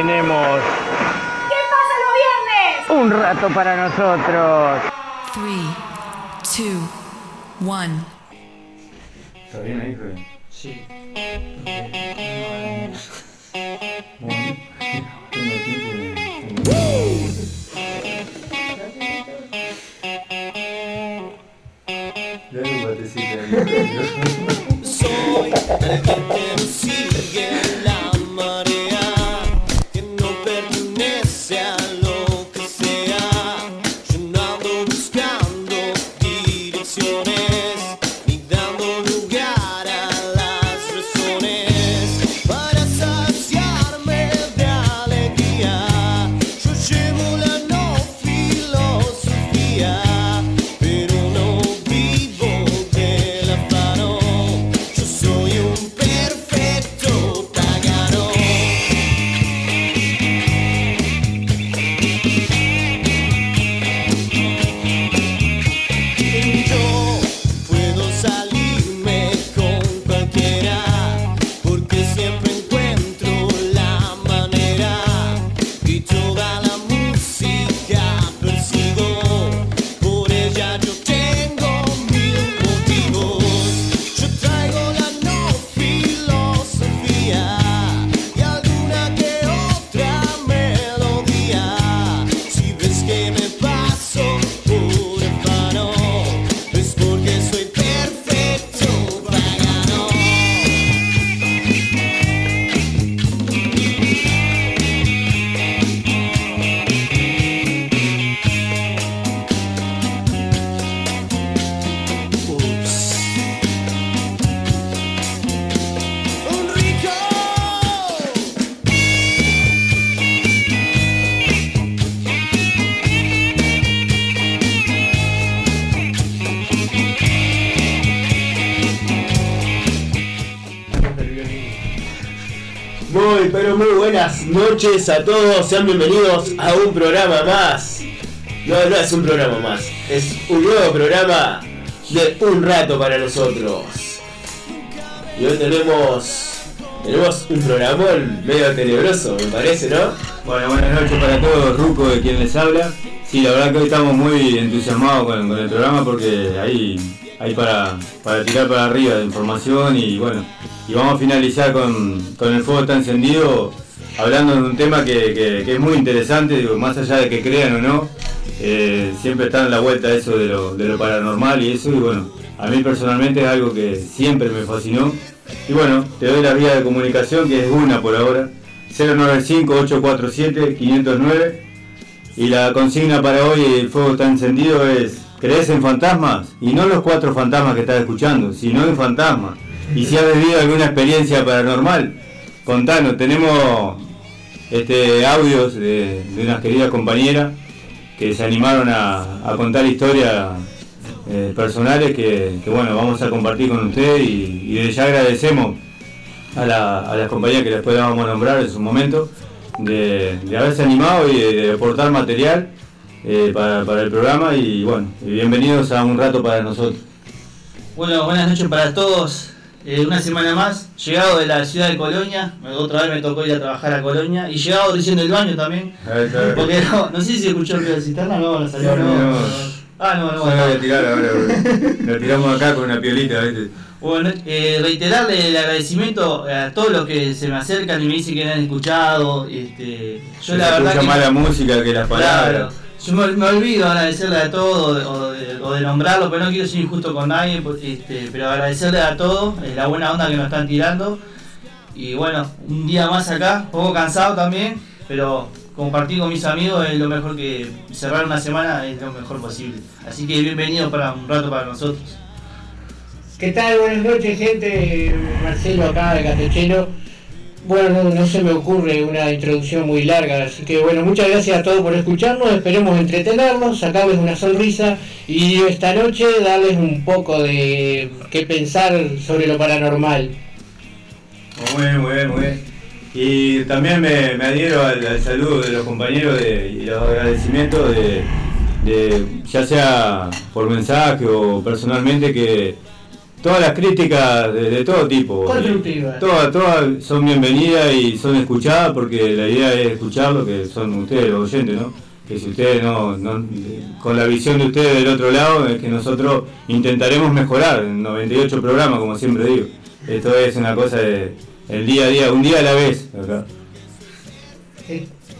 tenemos ¿Qué pasa los viernes? un rato para nosotros. 3, 2, 1. ¿Está bien ahí, Fede? Sí. Bueno, tengo tiempo de... Dale un batecito ahí. Soy el que te sigue la noches a todos, sean bienvenidos a un programa más. No, no es un programa más, es un nuevo programa de Un Rato para nosotros. Y hoy tenemos, tenemos un programón medio tenebroso, me parece, ¿no? Bueno, buenas noches para todos, Ruco de quien les habla. Sí, la verdad que hoy estamos muy entusiasmados con, el programa porque hay, hay para, para tirar para arriba de información y bueno, y vamos a finalizar con, con el fuego está encendido hablando de un tema que, que- es muy interesante, digo, más allá de que crean o no, eh, siempre está en la vuelta eso de lo, de lo paranormal y eso y bueno, a mí personalmente es algo que siempre me fascinó. Y bueno, te doy la vía de comunicación que es una por ahora, 095-847-509. Y la consigna para hoy, el fuego está encendido, es ¿crees en fantasmas? Y no los cuatro fantasmas que estás escuchando, sino en fantasmas. Y si has vivido alguna experiencia paranormal, contanos, tenemos este audios de, unas queridas compañeras que se animaron a, contar historias eh, personales que, bueno, vamos a compartir con ustedes y, y ya agradecemos a, la- a las compañías que después vamos nombrar en su momento de, haberse animado y de aportar material eh, para, para el programa y bueno, y bienvenidos a un rato para nosotros. Bueno, buenas noches para todos. Eh, una semana más, llegado de la ciudad de Colonia, otra vez me tocó ir a trabajar a Colonia y llegado recién del baño también. Porque no, no sé si escuchó el ruido de cisterna, no, la salió, No, no. no. Ah, no, no, lo voy a bueno. tirar ahora, porque lo tiramos acá con una piolita, ¿viste? Bueno, eh, reiterarle el agradecimiento a todos los que se me acercan y me dicen que me han escuchado. Este, yo Se la verdad escucha que más la música que las Claro, palabras. Yo me, olvido agradecerle a todos o de, nombrarlo, pero no quiero ser injusto con nadie, pues, este, pero agradecerle a todos eh, la buena onda que nos están tirando. Y bueno, un día más acá, un poco cansado también, pero compartir con mis amigos es lo mejor que cerrar una semana es lo mejor posible. Así que bienvenido para un rato para nosotros. ¿Qué tal? Buenas noches, gente. Marcelo acá de Catechero. Bueno, no, no se me ocurre una introducción muy larga, así que bueno, muchas gracias a todos por escucharnos, esperemos entretenerlos, sacarles una sonrisa y esta noche darles un poco de qué pensar sobre lo paranormal. Muy bien, muy bien, muy bien. Y también me, adhiero al, al saludo de los compañeros de- y los agradecimientos de, de- ya sea por mensaje o personalmente, que, todas las críticas de, de todo tipo. Constructivas. Todas, todas son bienvenidas y son escuchadas porque la idea es escuchar lo que son ustedes, los oyentes, ¿no? Que si ustedes no, no- con la visión de ustedes del otro lado, es que nosotros intentaremos mejorar en 98 programas, como siempre digo. Esto es una cosa de el día a día, un día a la vez. acá.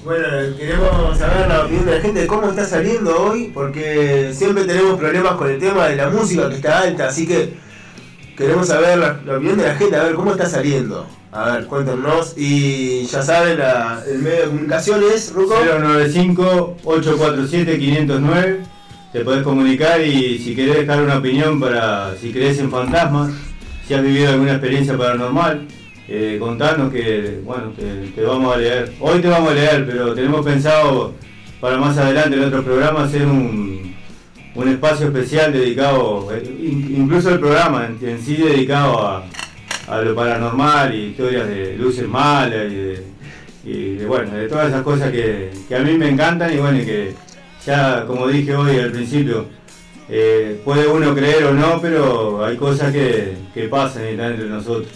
Bueno, queremos saber la opinión de la gente de cómo está saliendo hoy, porque siempre tenemos problemas con el tema de la música que está alta, así que queremos saber la, opinión de la gente, a ver cómo está saliendo. A ver, cuéntenos. Y ya saben, el medio de comunicación es, Ruco. 095-847-509. Te podés comunicar y si querés dejar una opinión para si crees en fantasmas, si has vivido alguna experiencia paranormal, eh, contanos que, bueno, que te vamos a leer. Hoy te vamos a leer, pero tenemos pensado para más adelante en otros programas hacer un, un espacio especial dedicado, in- incluso el programa en, sí dedicado a, lo paranormal y historias de luces malas y de, bueno, de todas esas cosas que, a mí me encantan y bueno, que ya como dije hoy al principio, eh, puede uno creer o no, pero hay cosas que, que pasan y están entre nosotros.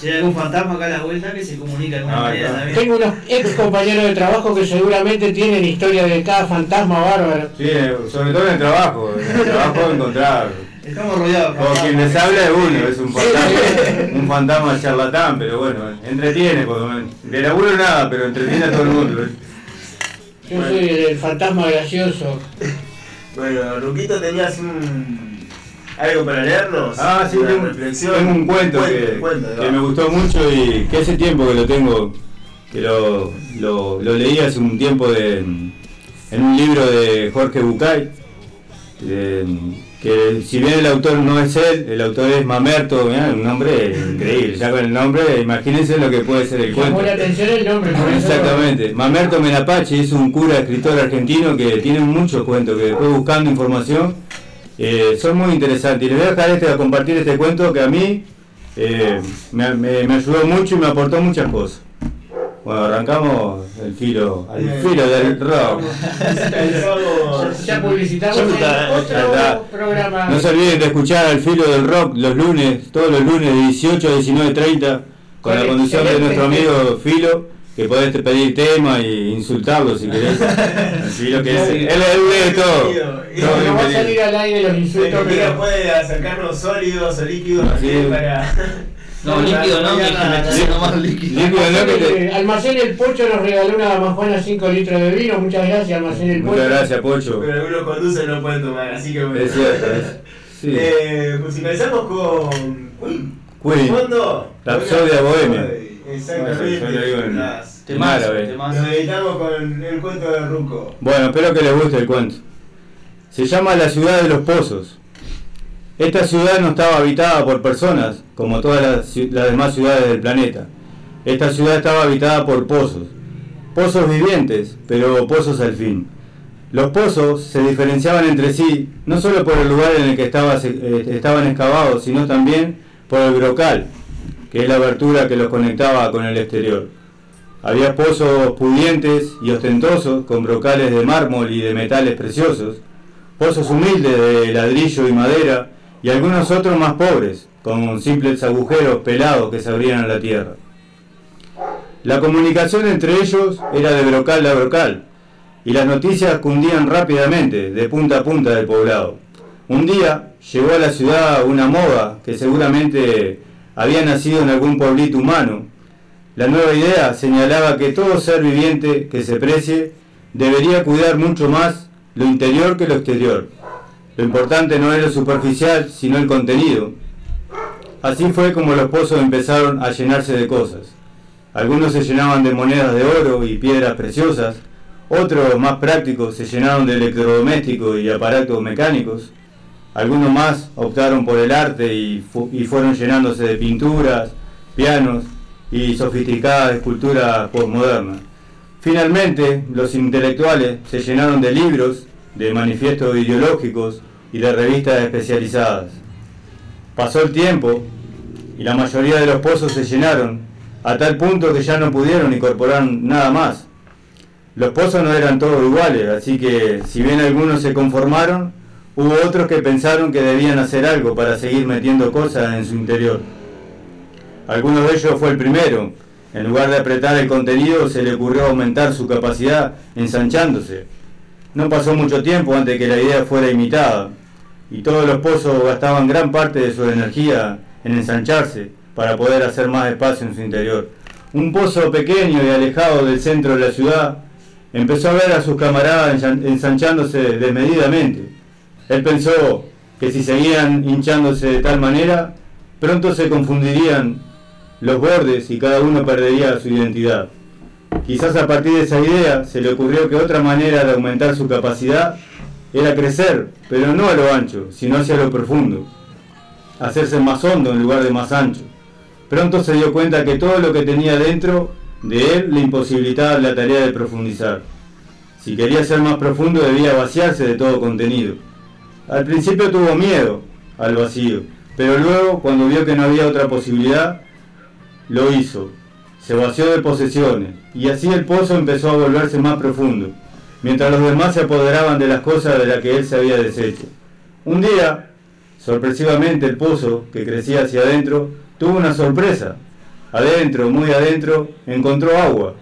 Si hay algún fantasma acá a la vuelta que se comunica de alguna Ah, manera claro. también. Tengo unos ex compañeros de trabajo que seguramente tienen historia de cada fantasma bárbaro. Sí, eh, sobre todo en el trabajo, en el trabajo encontrar. Estamos rodeados. de Como quien les habla es uno, es un fantasma, un fantasma charlatán, pero bueno, entretiene, por lo menos. De laburo nada, pero entretiene a todo el mundo. Yo soy el fantasma gracioso. Bueno, Ruquito, tenías un... algo para leernos. Ah, sí, Una tengo, reflexión. tengo un cuento, que, cuento, me gustó mucho y que hace tiempo que lo tengo, que lo, lo, lo leí hace un tiempo de, en un libro de Jorge Bucay, de- que si bien el autor no es él, el autor es Mamerto, mirá, un nombre increíble, ya con el nombre, imagínense lo que puede ser el cuento. Llamó la atención el nombre, por eso. Exactamente. Mamerto Menapache es un cura escritor argentino que tiene muchos cuentos, que después buscando información eh, son muy interesantes. Y les voy a dejar este, a compartir este cuento que a mí eh, me, me- me ayudó mucho y me aportó muchas cosas. Bueno, arrancamos el filo, al filo del rock. Ya publicitamos otro programa. No se olviden de escuchar al filo del rock los lunes, todos los lunes de 18 a 19.30 con la Con conducción de nuestro amigo Filo, que podés pedir tema e insultarlo si querés. Filo que es, él, lee todo. Y todo no va a salir al aire los insultos, pero puede acercarnos sólidos o líquidos es. para... No, líquido no, que más líquido. Líquido, ¿no? Que te- Eh, Almacén El Pocho nos regaló una damajuana 5 litros de vino. Muchas gracias, Almacén El Pocho. Muchas gracias, Pocho. Pero algunos conducen no pueden tomar, así que bueno. Es cierto. es- Sí. Eh, musicalizamos con Queen. Queen. Fondo. Rapsodia Bohemia. Exactamente. Yo lo digo en- Las- Temazo, árabe. temazo. Lo editamos con el cuento de Ruco. Bueno, espero que les guste el cuento. Se llama la ciudad de los pozos. Esta ciudad no estaba habitada por personas, como todas las, demás ciudades del planeta. Esta ciudad estaba habitada por pozos. Pozos vivientes, pero pozos al fin. Los pozos se diferenciaban entre sí, no solo por el lugar en el que estaba- eh, estaban excavados, sino también por el brocal, que es la abertura que los conectaba con el exterior. Había pozos pudientes y ostentosos con brocales de mármol y de metales preciosos, pozos humildes de ladrillo y madera y algunos otros más pobres, con simples agujeros pelados que se abrían a la tierra. La comunicación entre ellos era de brocal a brocal y las noticias cundían rápidamente de punta a punta del poblado. Un día llegó a la ciudad una moda que seguramente había nacido en algún pueblito humano la nueva idea señalaba que todo ser viviente que se precie debería cuidar mucho más lo interior que lo exterior. Lo importante no es lo superficial, sino el contenido. Así fue como los pozos empezaron a llenarse de cosas. Algunos se llenaban de monedas de oro y piedras preciosas, otros más prácticos se llenaron de electrodomésticos y aparatos mecánicos, algunos más optaron por el arte y, y fueron llenándose de pinturas, pianos y sofisticadas esculturas postmodernas. Finalmente, los intelectuales se llenaron de libros, de manifiestos ideológicos y de revistas especializadas. Pasó el tiempo y la mayoría de los pozos se llenaron, a tal punto que ya no pudieron incorporar nada más. Los pozos no eran todos iguales, así que si bien algunos se conformaron, Hubo otros que pensaron que debían hacer algo para seguir metiendo cosas en su interior. Algunos de ellos fue el primero. En lugar de apretar el contenido, se le ocurrió aumentar su capacidad ensanchándose. No pasó mucho tiempo antes que la idea fuera imitada, y todos los pozos gastaban gran parte de su energía en ensancharse para poder hacer más espacio en su interior. Un pozo pequeño y alejado del centro de la ciudad empezó a ver a sus camaradas ensan- ensanchándose desmedidamente. Él pensó que si seguían hinchándose de tal manera, pronto se confundirían los bordes y cada uno perdería su identidad. Quizás a partir de esa idea se le ocurrió que otra manera de aumentar su capacidad era crecer, pero no a lo ancho, sino hacia lo profundo. Hacerse más hondo en lugar de más ancho. Pronto se dio cuenta que todo lo que tenía dentro de él le imposibilitaba la tarea de profundizar. Si quería ser más profundo debía vaciarse de todo contenido. Al principio tuvo miedo al vacío, pero luego, cuando vio que no había otra posibilidad, lo hizo. Se vació de posesiones, y así el pozo empezó a volverse más profundo, mientras los demás se apoderaban de las cosas de las que él se había deshecho. Un día, sorpresivamente, el pozo, que crecía hacia adentro, tuvo una sorpresa. Adentro, muy adentro, encontró agua.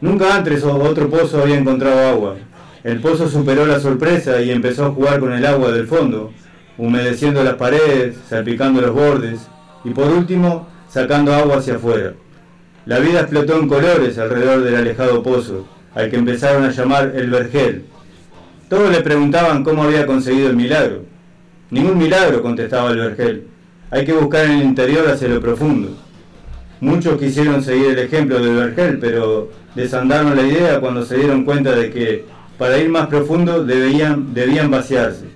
Nunca antes otro pozo había encontrado agua. El pozo superó la sorpresa y empezó a jugar con el agua del fondo, humedeciendo las paredes, salpicando los bordes y por último sacando agua hacia afuera. La vida explotó en colores alrededor del alejado pozo, al que empezaron a llamar el vergel. Todos le preguntaban cómo había conseguido el milagro. Ningún milagro, contestaba el vergel. Hay que buscar en el interior hacia lo profundo. Muchos quisieron seguir el ejemplo del vergel, pero desandaron la idea cuando se dieron cuenta de que para ir más profundo debían, debían vaciarse.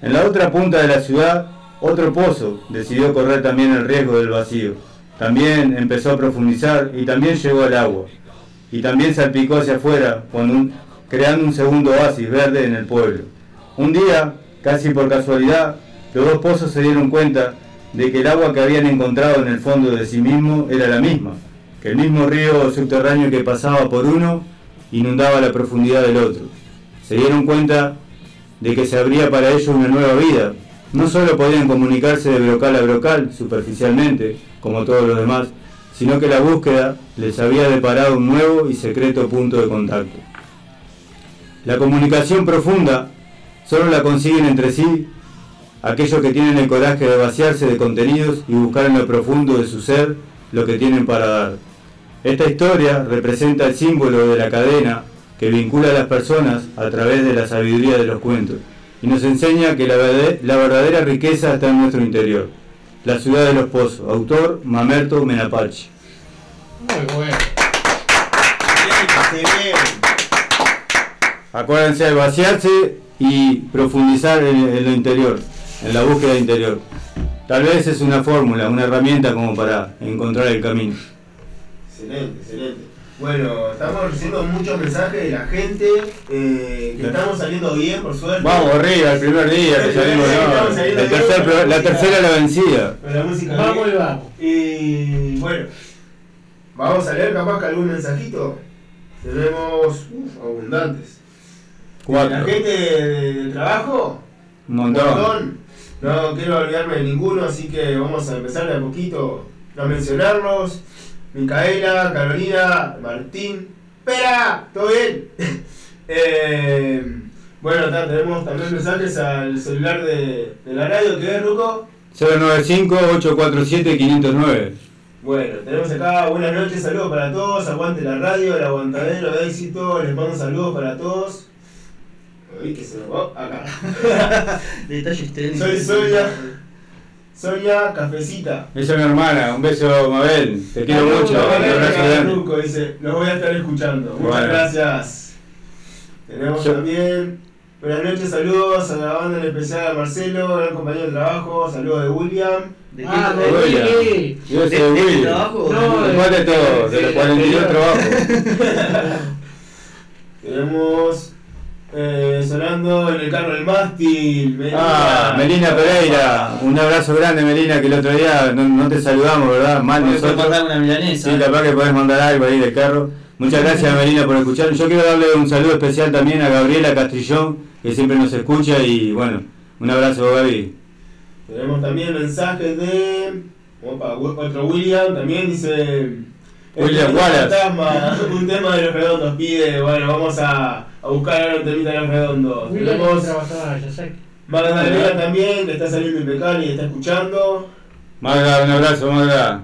En la otra punta de la ciudad, otro pozo decidió correr también el riesgo del vacío. También empezó a profundizar y también llegó al agua. Y también salpicó hacia afuera, creando un segundo oasis verde en el pueblo. Un día, casi por casualidad, los dos pozos se dieron cuenta de que el agua que habían encontrado en el fondo de sí mismo era la misma, que el mismo río subterráneo que pasaba por uno inundaba la profundidad del otro. Se dieron cuenta de que se abría para ellos una nueva vida. No solo podían comunicarse de brocal a brocal, superficialmente, como todos los demás, sino que la búsqueda les había deparado un nuevo y secreto punto de contacto. La comunicación profunda solo la consiguen entre sí aquellos que tienen el coraje de vaciarse de contenidos y buscar en lo profundo de su ser lo que tienen para dar. Esta historia representa el símbolo de la cadena que vincula a las personas a través de la sabiduría de los cuentos y nos enseña que la, verde- la verdadera riqueza está en nuestro interior. La ciudad de los pozos, autor Mamerto Menapache. Muy bueno. Acuérdense de vaciarse y profundizar en, en lo interior, en la búsqueda interior. Tal vez es una fórmula, una herramienta como para encontrar el camino. Excelente, excelente. Bueno, estamos recibiendo muchos mensajes de la gente, eh, que estamos saliendo bien, por suerte. Vamos arriba, el primer día que salimos, Sí, no, estamos saliendo el bien tercer pro- la tercera la vencida. Con la música Vamos bien. y vamos. Y bueno, vamos a leer capaz que algún mensajito. Tenemos uf, abundantes. Cuatro. La gente de- del trabajo, Un montón. No quiero olvidarme de ninguno, así que vamos a empezar de a poquito a mencionarlos. Micaela, Carolina, Martín. ¡Espera! ¿Todo bien? Eh, bueno, ta, tenemos también mensajes al celular de, de la radio, ¿qué es, Ruco? 095-847-509. Bueno, tenemos acá buenas noches, saludos para todos, aguante la radio, el aguantadero de éxito, les mando saludos para todos. Uy, que se me va acá. Detalles técnicos. Soy Sonia, Sonia Cafecita. Esa es mi hermana, un beso Mabel, te quiero Saludos, mucho, un abrazo acá, grande. Ruco, dice, los voy a estar escuchando. Muchas Bueno. gracias. Tenemos Yo- también, buenas noches, saludos a la banda en especial a Marcelo, gran compañero de trabajo, saludos de William. ¿De Ah, de- de William. Yo de- soy de este Willy. trabajo? No, Después de todo, de los Sí, 42 anterior. trabajos. Tenemos eh, sonando en el carro del mástil. Melina. Ah, Melina Pereira, un abrazo grande Melina, que el otro día no, no te saludamos, ¿verdad? Mal nosotros. mandar una milanesa. Sí, capaz que podés mandar algo ahí del carro. Muchas gracias Melina por escuchar. Yo quiero darle un saludo especial también a Gabriela Castrillón, que siempre nos escucha y bueno, un abrazo Gaby. Tenemos también mensajes de. Opa, otro William también dice. William Wallace. fantasma, un tema de los redondos pide. Bueno, vamos a, a buscar de los redondos. William Tenemos. Magdalena también, que está saliendo impecable y está escuchando. Magda, un abrazo Magda.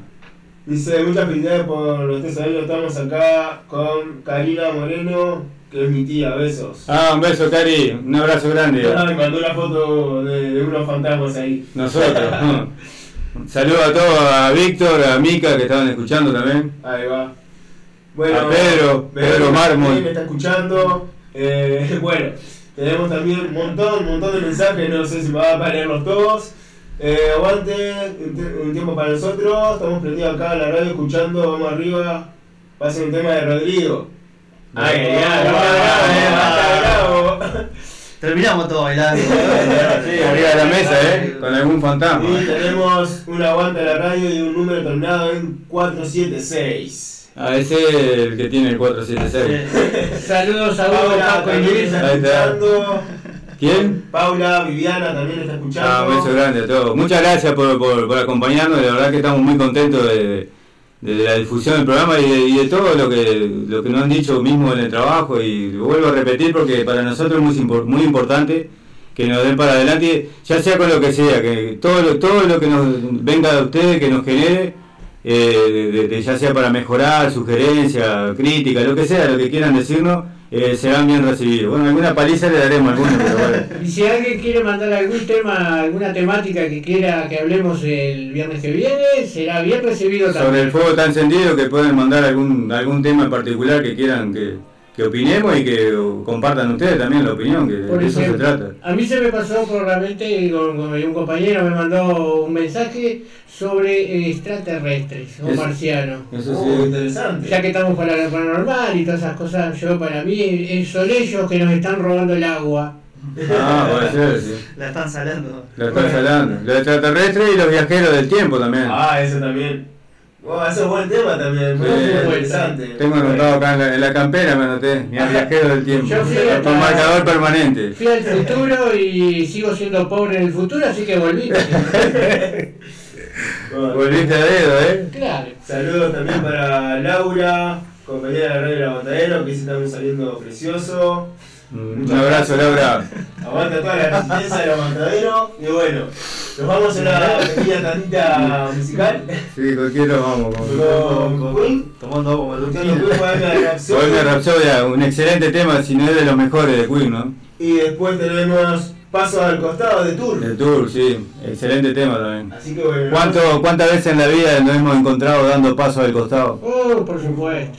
Dice, muchas felicidades por los tres años. Estamos acá con Karina Moreno, que es mi tía. Besos. Ah, un beso Cari, un abrazo grande. Ah, me mandó una foto de, de unos fantasmas ahí. Nosotros. Saludos a todos, a Víctor, a Mica que estaban escuchando también. Ahí va. Bueno, A Pedro, Pedro Mármol. también me está escuchando. Eh, bueno, tenemos también un montón, un montón de mensajes, no sé si me va a leerlos todos. Eh, aguante, un, tiempo para nosotros, estamos prendidos acá en la radio escuchando, vamos arriba, pasen un tema de Rodrigo. Ay, ay. Terminamos todo bailando. Sí, arriba de la mesa, ¿eh? Con algún fantasma. Y tenemos un aguante a la radio y un número terminado en 476. Ah, ese es el que tiene el 476. Saludos a Hugo, Paula Paco y Luis. está Ahí está. escuchando. ¿Quién? Paula, Viviana también está escuchando. Ah, un beso grande a todos. Muchas gracias por, por, por acompañarnos, la verdad que estamos muy contentos de, de la difusión del programa y de, y de todo lo que, lo que nos han dicho mismo en el trabajo y lo vuelvo a repetir porque para nosotros es muy, muy importante que nos den para adelante, ya sea con lo que sea, que todo lo, todo lo que nos venga de ustedes, que nos genere, eh, de- de- ya sea para mejorar, sugerencia, crítica, lo que sea, lo que quieran decirnos, eh, serán bien recibidos. Bueno, alguna paliza le daremos a algunos, pero bueno. Y si alguien quiere mandar algún tema, alguna temática que quiera que hablemos el viernes que viene, será bien recibido Sobre también. el fuego está encendido, que pueden mandar algún algún tema en particular que quieran que, que opinemos y que compartan ustedes también la opinión, que Por de eso se trata. A mí se me pasó por la mente, con, con un compañero me mandó un mensaje sobre eh, extraterrestres o Eso- marcianos. Eso Oh, sí. interesante. Ya que estamos para lo paranormal y todas esas cosas, yo para mí eh, son ellos que nos están robando el agua. Ah, puede ser, sí. La están salando. Lo están hablando. Los extraterrestres y los viajeros del tiempo también. Ah, eso también. Wow, ese es buen tema también. Muy Sí. interesante. Tengo anotado acá en la, en la campera, me anoté. Mi viajero del tiempo. Yo fui Con marcador permanente. Fui al futuro y sigo siendo pobre en el futuro, así que volví. Bueno, Volviste a dedo, ¿eh? claro. Saludos también para Laura, compañera de la radio de la Matadero, que dice también saliendo precioso. Un abrazo, Laura. Aguanta toda la resistencia de la Matadero. Y bueno, nos vamos a una pequeña tandita musical. Sí, con quién nos vamos. Con... Con Queen. Tomando agua Escuchando Queen, Bohemia Rhapsodia, un excelente tema, si no es de los mejores de Queen, ¿no? Y después tenemos Paso al costado de Tour. El Tour, sí, excelente tema también. Así que bueno. ¿Cuánto, ¿Cuántas veces en la vida nos hemos encontrado dando paso al costado? Oh, por supuesto.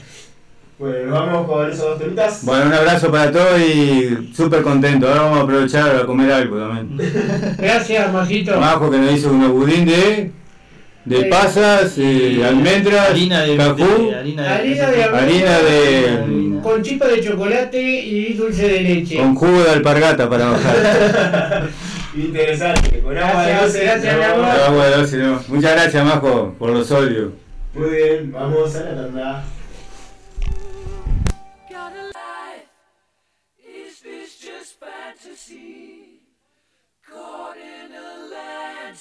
Bueno, nos vamos con esos dos temitas. Bueno, un abrazo para todos y súper contento. Ahora vamos a aprovechar a comer algo también. Gracias, Majito. Majo que nos hizo unos budín de, de pasas, eh, almendras, Harina de, cajú, de- harina de, Harina de harina de. Con chispa de chocolate y dulce de leche. con jugo de alpargata para bajar. Interesante. Con agua de Gracias, gracias, vamos. amor. Agua de doce, no. Muchas gracias, Majo, por los óleos. Muy bien, vamos a la tanda.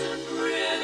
and bread.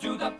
Do the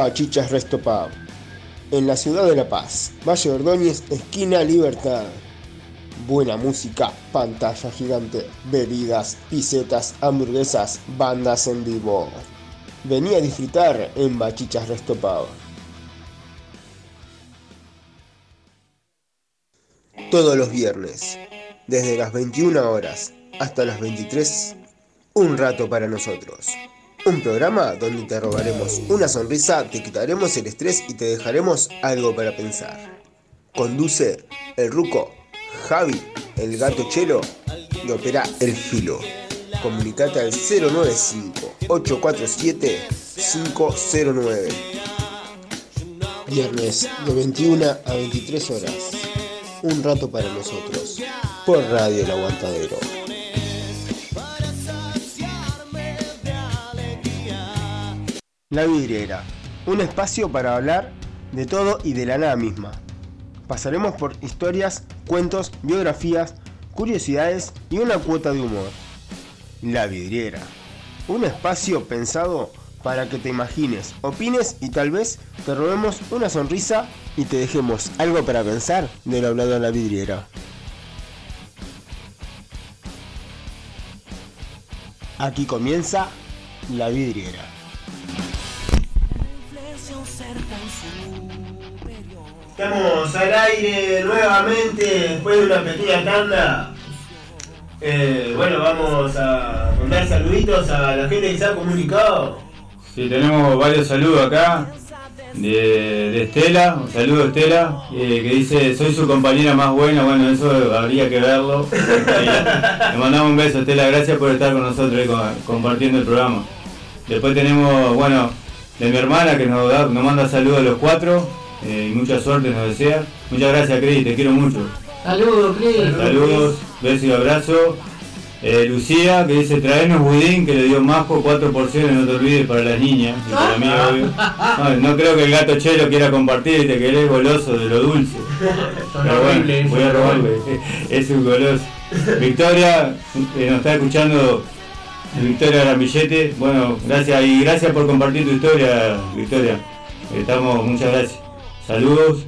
Bachichas Resto Pub. En la ciudad de La Paz, Valle Ordóñez, esquina Libertad. Buena música, pantalla gigante, bebidas, pisetas, hamburguesas, bandas en vivo. Vení a disfrutar en Bachichas Resto Pub. Todos los viernes, desde las 21 horas hasta las 23, un rato para nosotros. Un programa donde te robaremos una sonrisa, te quitaremos el estrés y te dejaremos algo para pensar. Conduce el Ruco, Javi, el gato Chelo y opera el Filo. Comunicate al 095-847-509. Viernes de 21 a 23 horas. Un rato para nosotros. Por Radio El Aguantadero. La vidriera. Un espacio para hablar de todo y de la nada misma. Pasaremos por historias, cuentos, biografías, curiosidades y una cuota de humor. La vidriera. Un espacio pensado para que te imagines, opines y tal vez te robemos una sonrisa y te dejemos algo para pensar de lo hablado en la vidriera. Aquí comienza la vidriera. Estamos al aire nuevamente después de una pequeña tanda. Eh, bueno, vamos a mandar saluditos a la gente que se ha comunicado. Sí, tenemos varios saludos acá. De, de Estela, un saludo Estela, eh, que dice, soy su compañera más buena, bueno, eso habría que verlo. Le mandamos un beso Estela, gracias por estar con nosotros y co- compartiendo el programa. Después tenemos, bueno, de mi hermana que nos, da- nos manda saludos a los cuatro, eh, y mucha suerte nos desea. Muchas gracias Cris, te quiero mucho. Saludos, Cris. Saludos, besos y abrazo. Eh, Lucía, que dice, traenos budín, que le dio Majo, cuatro porciones, no te olvides, para las niñas, y para mí, obvio. No, no creo que el gato Chelo quiera compartir, te querés goloso de lo dulce. Pero bueno, voy a robarle, es un goloso. Victoria, eh, nos está escuchando Victoria Ramillete, bueno, gracias, y gracias por compartir tu historia, Victoria. Estamos, muchas gracias. Saludos.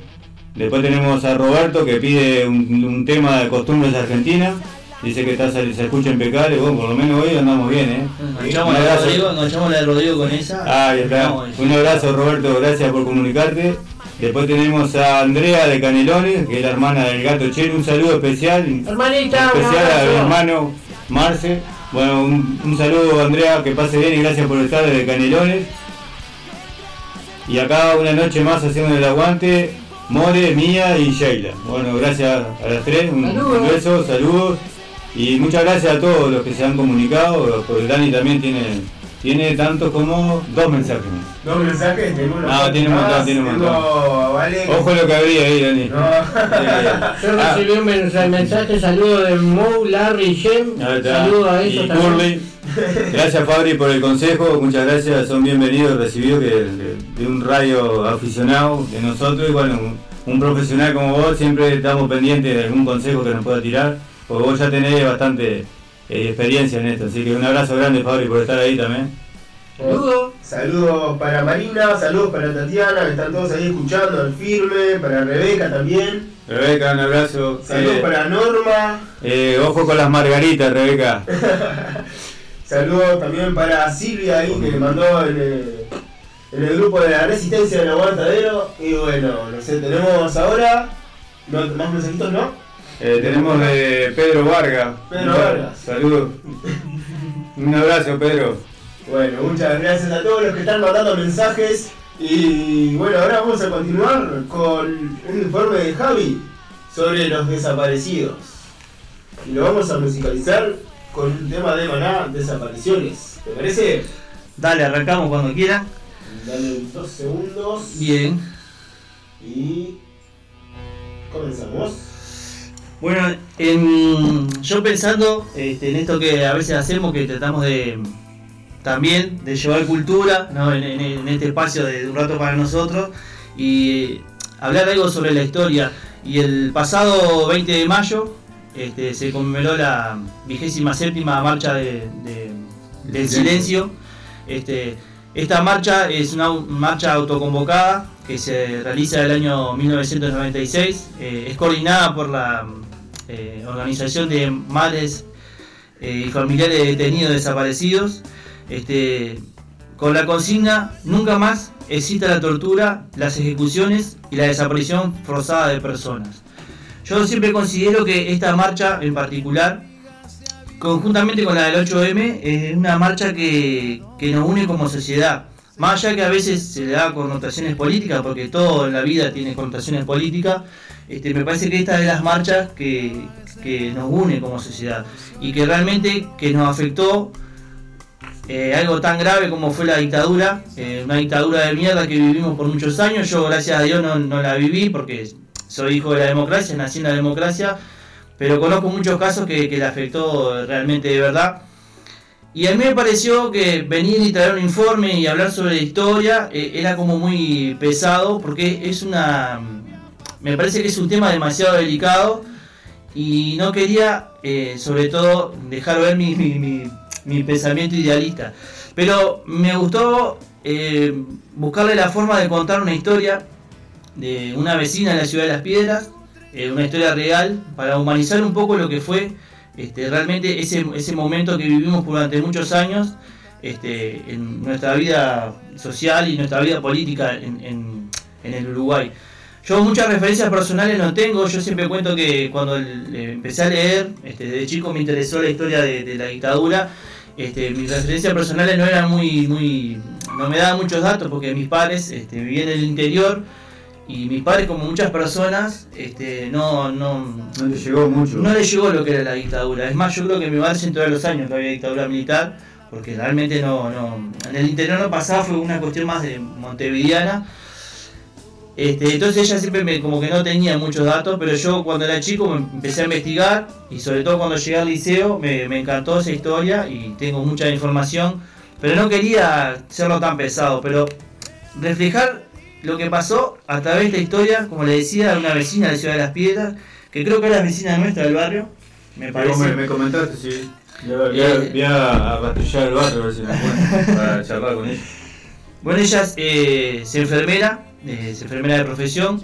Después tenemos a Roberto que pide un, un tema de costumbres argentinas. Dice que está, se escucha impecable. Bueno, por lo menos hoy andamos bien, ¿eh? Nos echamos Un la de abrazo. Rodrigo, nos echamos la de Rodrigo con esa. Ahí está. No, Un abrazo Roberto, gracias por comunicarte. Después tenemos a Andrea de Canelones, que es la hermana del gato Chelo. Un saludo especial. Hermanita, especial a mi abrazo. hermano Marce. Bueno, un, un saludo Andrea, que pase bien y gracias por estar desde Canelones. Y acá una noche más haciendo el aguante, More, Mía y Sheila. Bueno, gracias a las tres, un, Saludos. un beso, saludos. Y muchas gracias a todos los que se han comunicado, porque Dani también tiene, tiene tantos como dos mensajes. Dos mensajes, tengo unos No, tiene un montón, más, tiene un montón. tengo, Vale, Ojo lo que habría ahí, Dani. No. Yo Ah. recibí un mensaje, saludo de Mo, Larry y Jem. Saludo a ellos y también. Curly. Gracias Fabri por el consejo, muchas gracias, son bienvenidos recibidos de, de un radio aficionado de nosotros y bueno, un, un profesional como vos siempre estamos pendientes de algún consejo que nos pueda tirar, porque vos ya tenés bastante eh, experiencia en esto, así que un abrazo grande Fabri por estar ahí también. Saludos. Saludos para Marina, saludos para Tatiana, que están todos ahí escuchando al firme, para Rebeca también. Rebeca, un abrazo. Saludos Eh, para Norma, eh, ojo con las margaritas, Rebeca. saludos también para Silvia ahí que mandó en el, en el grupo de la resistencia del aguantadero. Y bueno, no sé, tenemos ahora, no, más mensajitos, ¿no? Eh, tenemos de Pedro Vargas. Pedro Vargas. Saludos. Un abrazo, Pedro. Bueno, muchas gracias a todos los que están mandando mensajes. Y bueno, ahora vamos a continuar con un informe de Javi sobre los desaparecidos. Y lo vamos a musicalizar con un tema de Maná, desapariciones. ¿Te parece? Dale, arrancamos cuando quieran. Dale dos segundos Bien. y comenzamos. Bueno, en- yo pensando este, en esto que a veces hacemos, que tratamos de también de llevar cultura ¿no? en, en- en este espacio de un rato para nosotros y hablar algo sobre la historia. Y el pasado 20 de mayo este, se conmemoró la vigésima séptima marcha de- de- del silencio. Este, Esta marcha es una marcha autoconvocada que se realiza el año 1996. eh, es coordinada por la eh, Organización de Madres eh, y Familiares de Detenidos Desaparecidos. Este, con la consigna Nunca más exista la tortura, las ejecuciones y la desaparición forzada de personas. Yo siempre considero que esta marcha en particular, conjuntamente con la del 8M, es una marcha que, que nos une como sociedad. Más allá que a veces se le da connotaciones políticas, porque todo en la vida tiene connotaciones políticas, este, me parece que esta es de las marchas que, que nos une como sociedad y que realmente que nos afectó eh, algo tan grave como fue la dictadura, eh, una dictadura de mierda que vivimos por muchos años. Yo, gracias a Dios, no, no la viví porque soy hijo de la democracia, nací en la democracia, pero conozco muchos casos que, que la afectó realmente de verdad. Y a mí me pareció que venir y traer un informe y hablar sobre la historia eh, era como muy pesado porque es una. Me parece que es un tema demasiado delicado y no quería, eh, sobre todo, dejar ver mi, mi- mi- mi pensamiento idealista. Pero me gustó eh, buscarle la forma de contar una historia de una vecina de la ciudad de Las Piedras, eh, una historia real, para humanizar un poco lo que fue este, realmente ese, ese momento que vivimos durante muchos años este, en nuestra vida social y nuestra vida política en, en- en el Uruguay. Yo muchas referencias personales no tengo, yo siempre cuento que cuando empecé a leer, este, desde chico me interesó la historia de, de la dictadura, este, mis referencias personales no eran muy, muy, no me daban muchos datos porque mis padres este, vivían en el interior y mis padres como muchas personas este, no, no, No le llegó mucho. no le llegó lo que era la dictadura. Es más, yo creo que mi madre en todos los años que había dictadura militar, porque realmente no, no, en el interior no pasaba, fue una cuestión más de montevideana. Este, entonces ella siempre me, como que no tenía muchos datos, pero yo cuando era chico me empecé a investigar y sobre todo cuando llegué al liceo me, me encantó esa historia y tengo mucha información, pero no quería hacerlo tan pesado, pero reflejar lo que pasó a través de la historia, como le decía, de una vecina de Ciudad de las Piedras, que creo que era vecina nuestra del barrio, me parece. me, me comentaste, sí. Voy a, voy a- voy a rastrullar el barrio a ver si me encuentro para charlar con ella. Bueno, ella es, eh, enfermera, eh, es enfermera de profesión,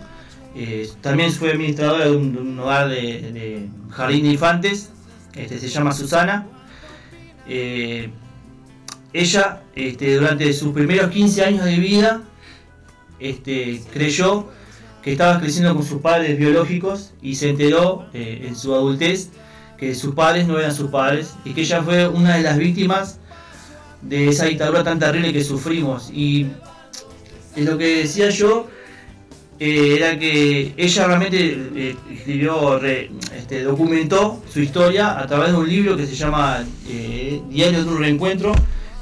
eh, también fue administradora de un, de un hogar de, de jardín de infantes, este, se llama Susana. Eh, ella, este, durante sus primeros 15 años de vida, este, creyó que estaba creciendo con sus padres biológicos y se enteró eh, en su adultez que sus padres no eran sus padres y que ella fue una de las víctimas de esa dictadura tan terrible que sufrimos. Y lo que decía yo eh, era que ella realmente eh, escribió, este, documentó su historia a través de un libro que se llama Diario de un Reencuentro,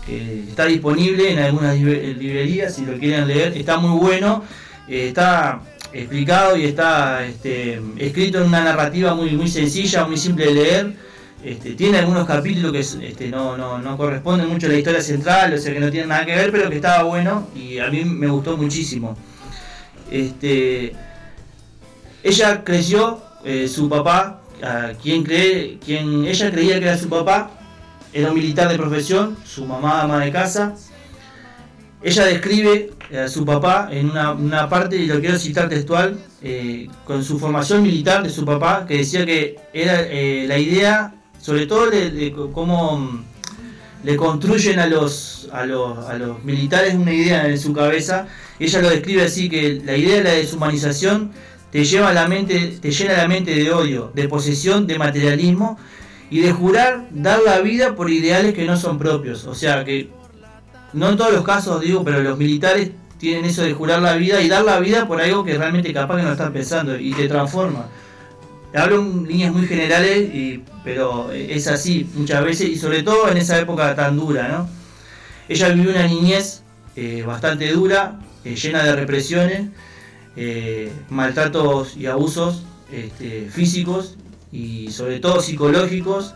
que está disponible en algunas libre- librerías si lo quieren leer. Está muy bueno, eh, está explicado y está este, escrito en una narrativa muy, muy sencilla, muy simple de leer. Este, tiene algunos capítulos que este, no, no, no corresponden mucho a la historia central, o sea que no tienen nada que ver, pero que estaba bueno y a mí me gustó muchísimo. Este, ella creció, eh, su papá, a quien, cree, quien ella creía que era su papá, era un militar de profesión, su mamá ama de casa. Ella describe a su papá en una, parte, y lo quiero citar textual, eh, con su formación militar de su papá, que decía que era eh, la idea, sobre todo de, cómo mm, le construyen a los, a, los, a los militares una idea en su cabeza. Ella lo describe así, que la idea de la deshumanización te lleva a la mente, te llena la mente de odio, de posesión, de materialismo y de jurar dar la vida por ideales que no son propios. O sea que no en todos los casos digo, pero los militares tienen eso de jurar la vida y dar la vida por algo que realmente capaz que no están pensando y te transforma. Hablo en líneas muy generales, pero es así muchas veces y sobre todo en esa época tan dura, ¿no? Ella vivió una niñez eh, bastante dura, eh, llena de represiones, eh, maltratos y abusos este, físicos y sobre todo psicológicos.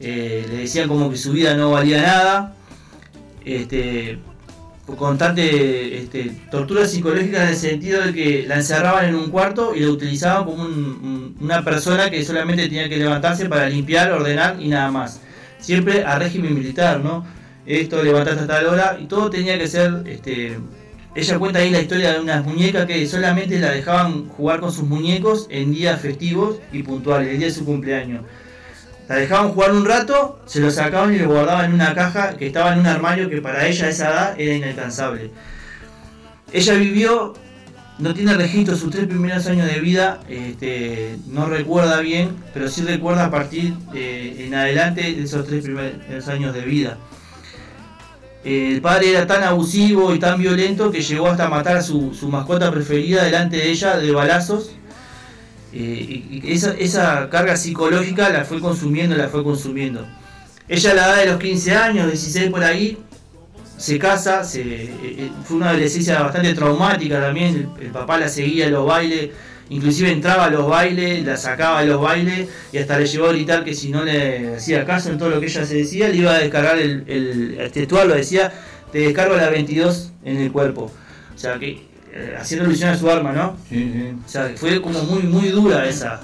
Eh, le decían como que su vida no valía nada. Este, constante este, tortura psicológica en el sentido de que la encerraban en un cuarto y la utilizaban como un- un- una persona que solamente tenía que levantarse para limpiar, ordenar y nada más. Siempre a régimen militar, ¿no? esto, levantaste a tal hora, y todo tenía que ser, este, ella cuenta ahí la historia de unas muñecas que solamente la dejaban jugar con sus muñecos en días festivos y puntuales, el día de su cumpleaños. La dejaban jugar un rato, se lo sacaban y lo guardaban en una caja que estaba en un armario que para ella a esa edad era inalcanzable. Ella vivió, no tiene registro sus tres primeros años de vida, este, no recuerda bien, pero sí recuerda a partir de, en adelante de esos tres primeros años de vida. El padre era tan abusivo y tan violento que llegó hasta matar a su, su mascota preferida delante de ella de balazos. Eh, y esa, esa carga psicológica la fue consumiendo, la fue consumiendo. Ella a la edad de los 15 años, 16 por ahí, se casa, eh, eh, fue una adolescencia bastante traumática también, el, el papá la seguía a los bailes, inclusive entraba a los bailes, la sacaba a los bailes y hasta le llevó a gritar que si no le hacía caso en todo lo que ella se decía, le iba a descargar el, el, textual, lo decía, te descargo la 22 en el cuerpo. O sea que eh, haciendo alusión a su arma, ¿no? Sí, sí. O sea, que fue como muy, muy dura esa,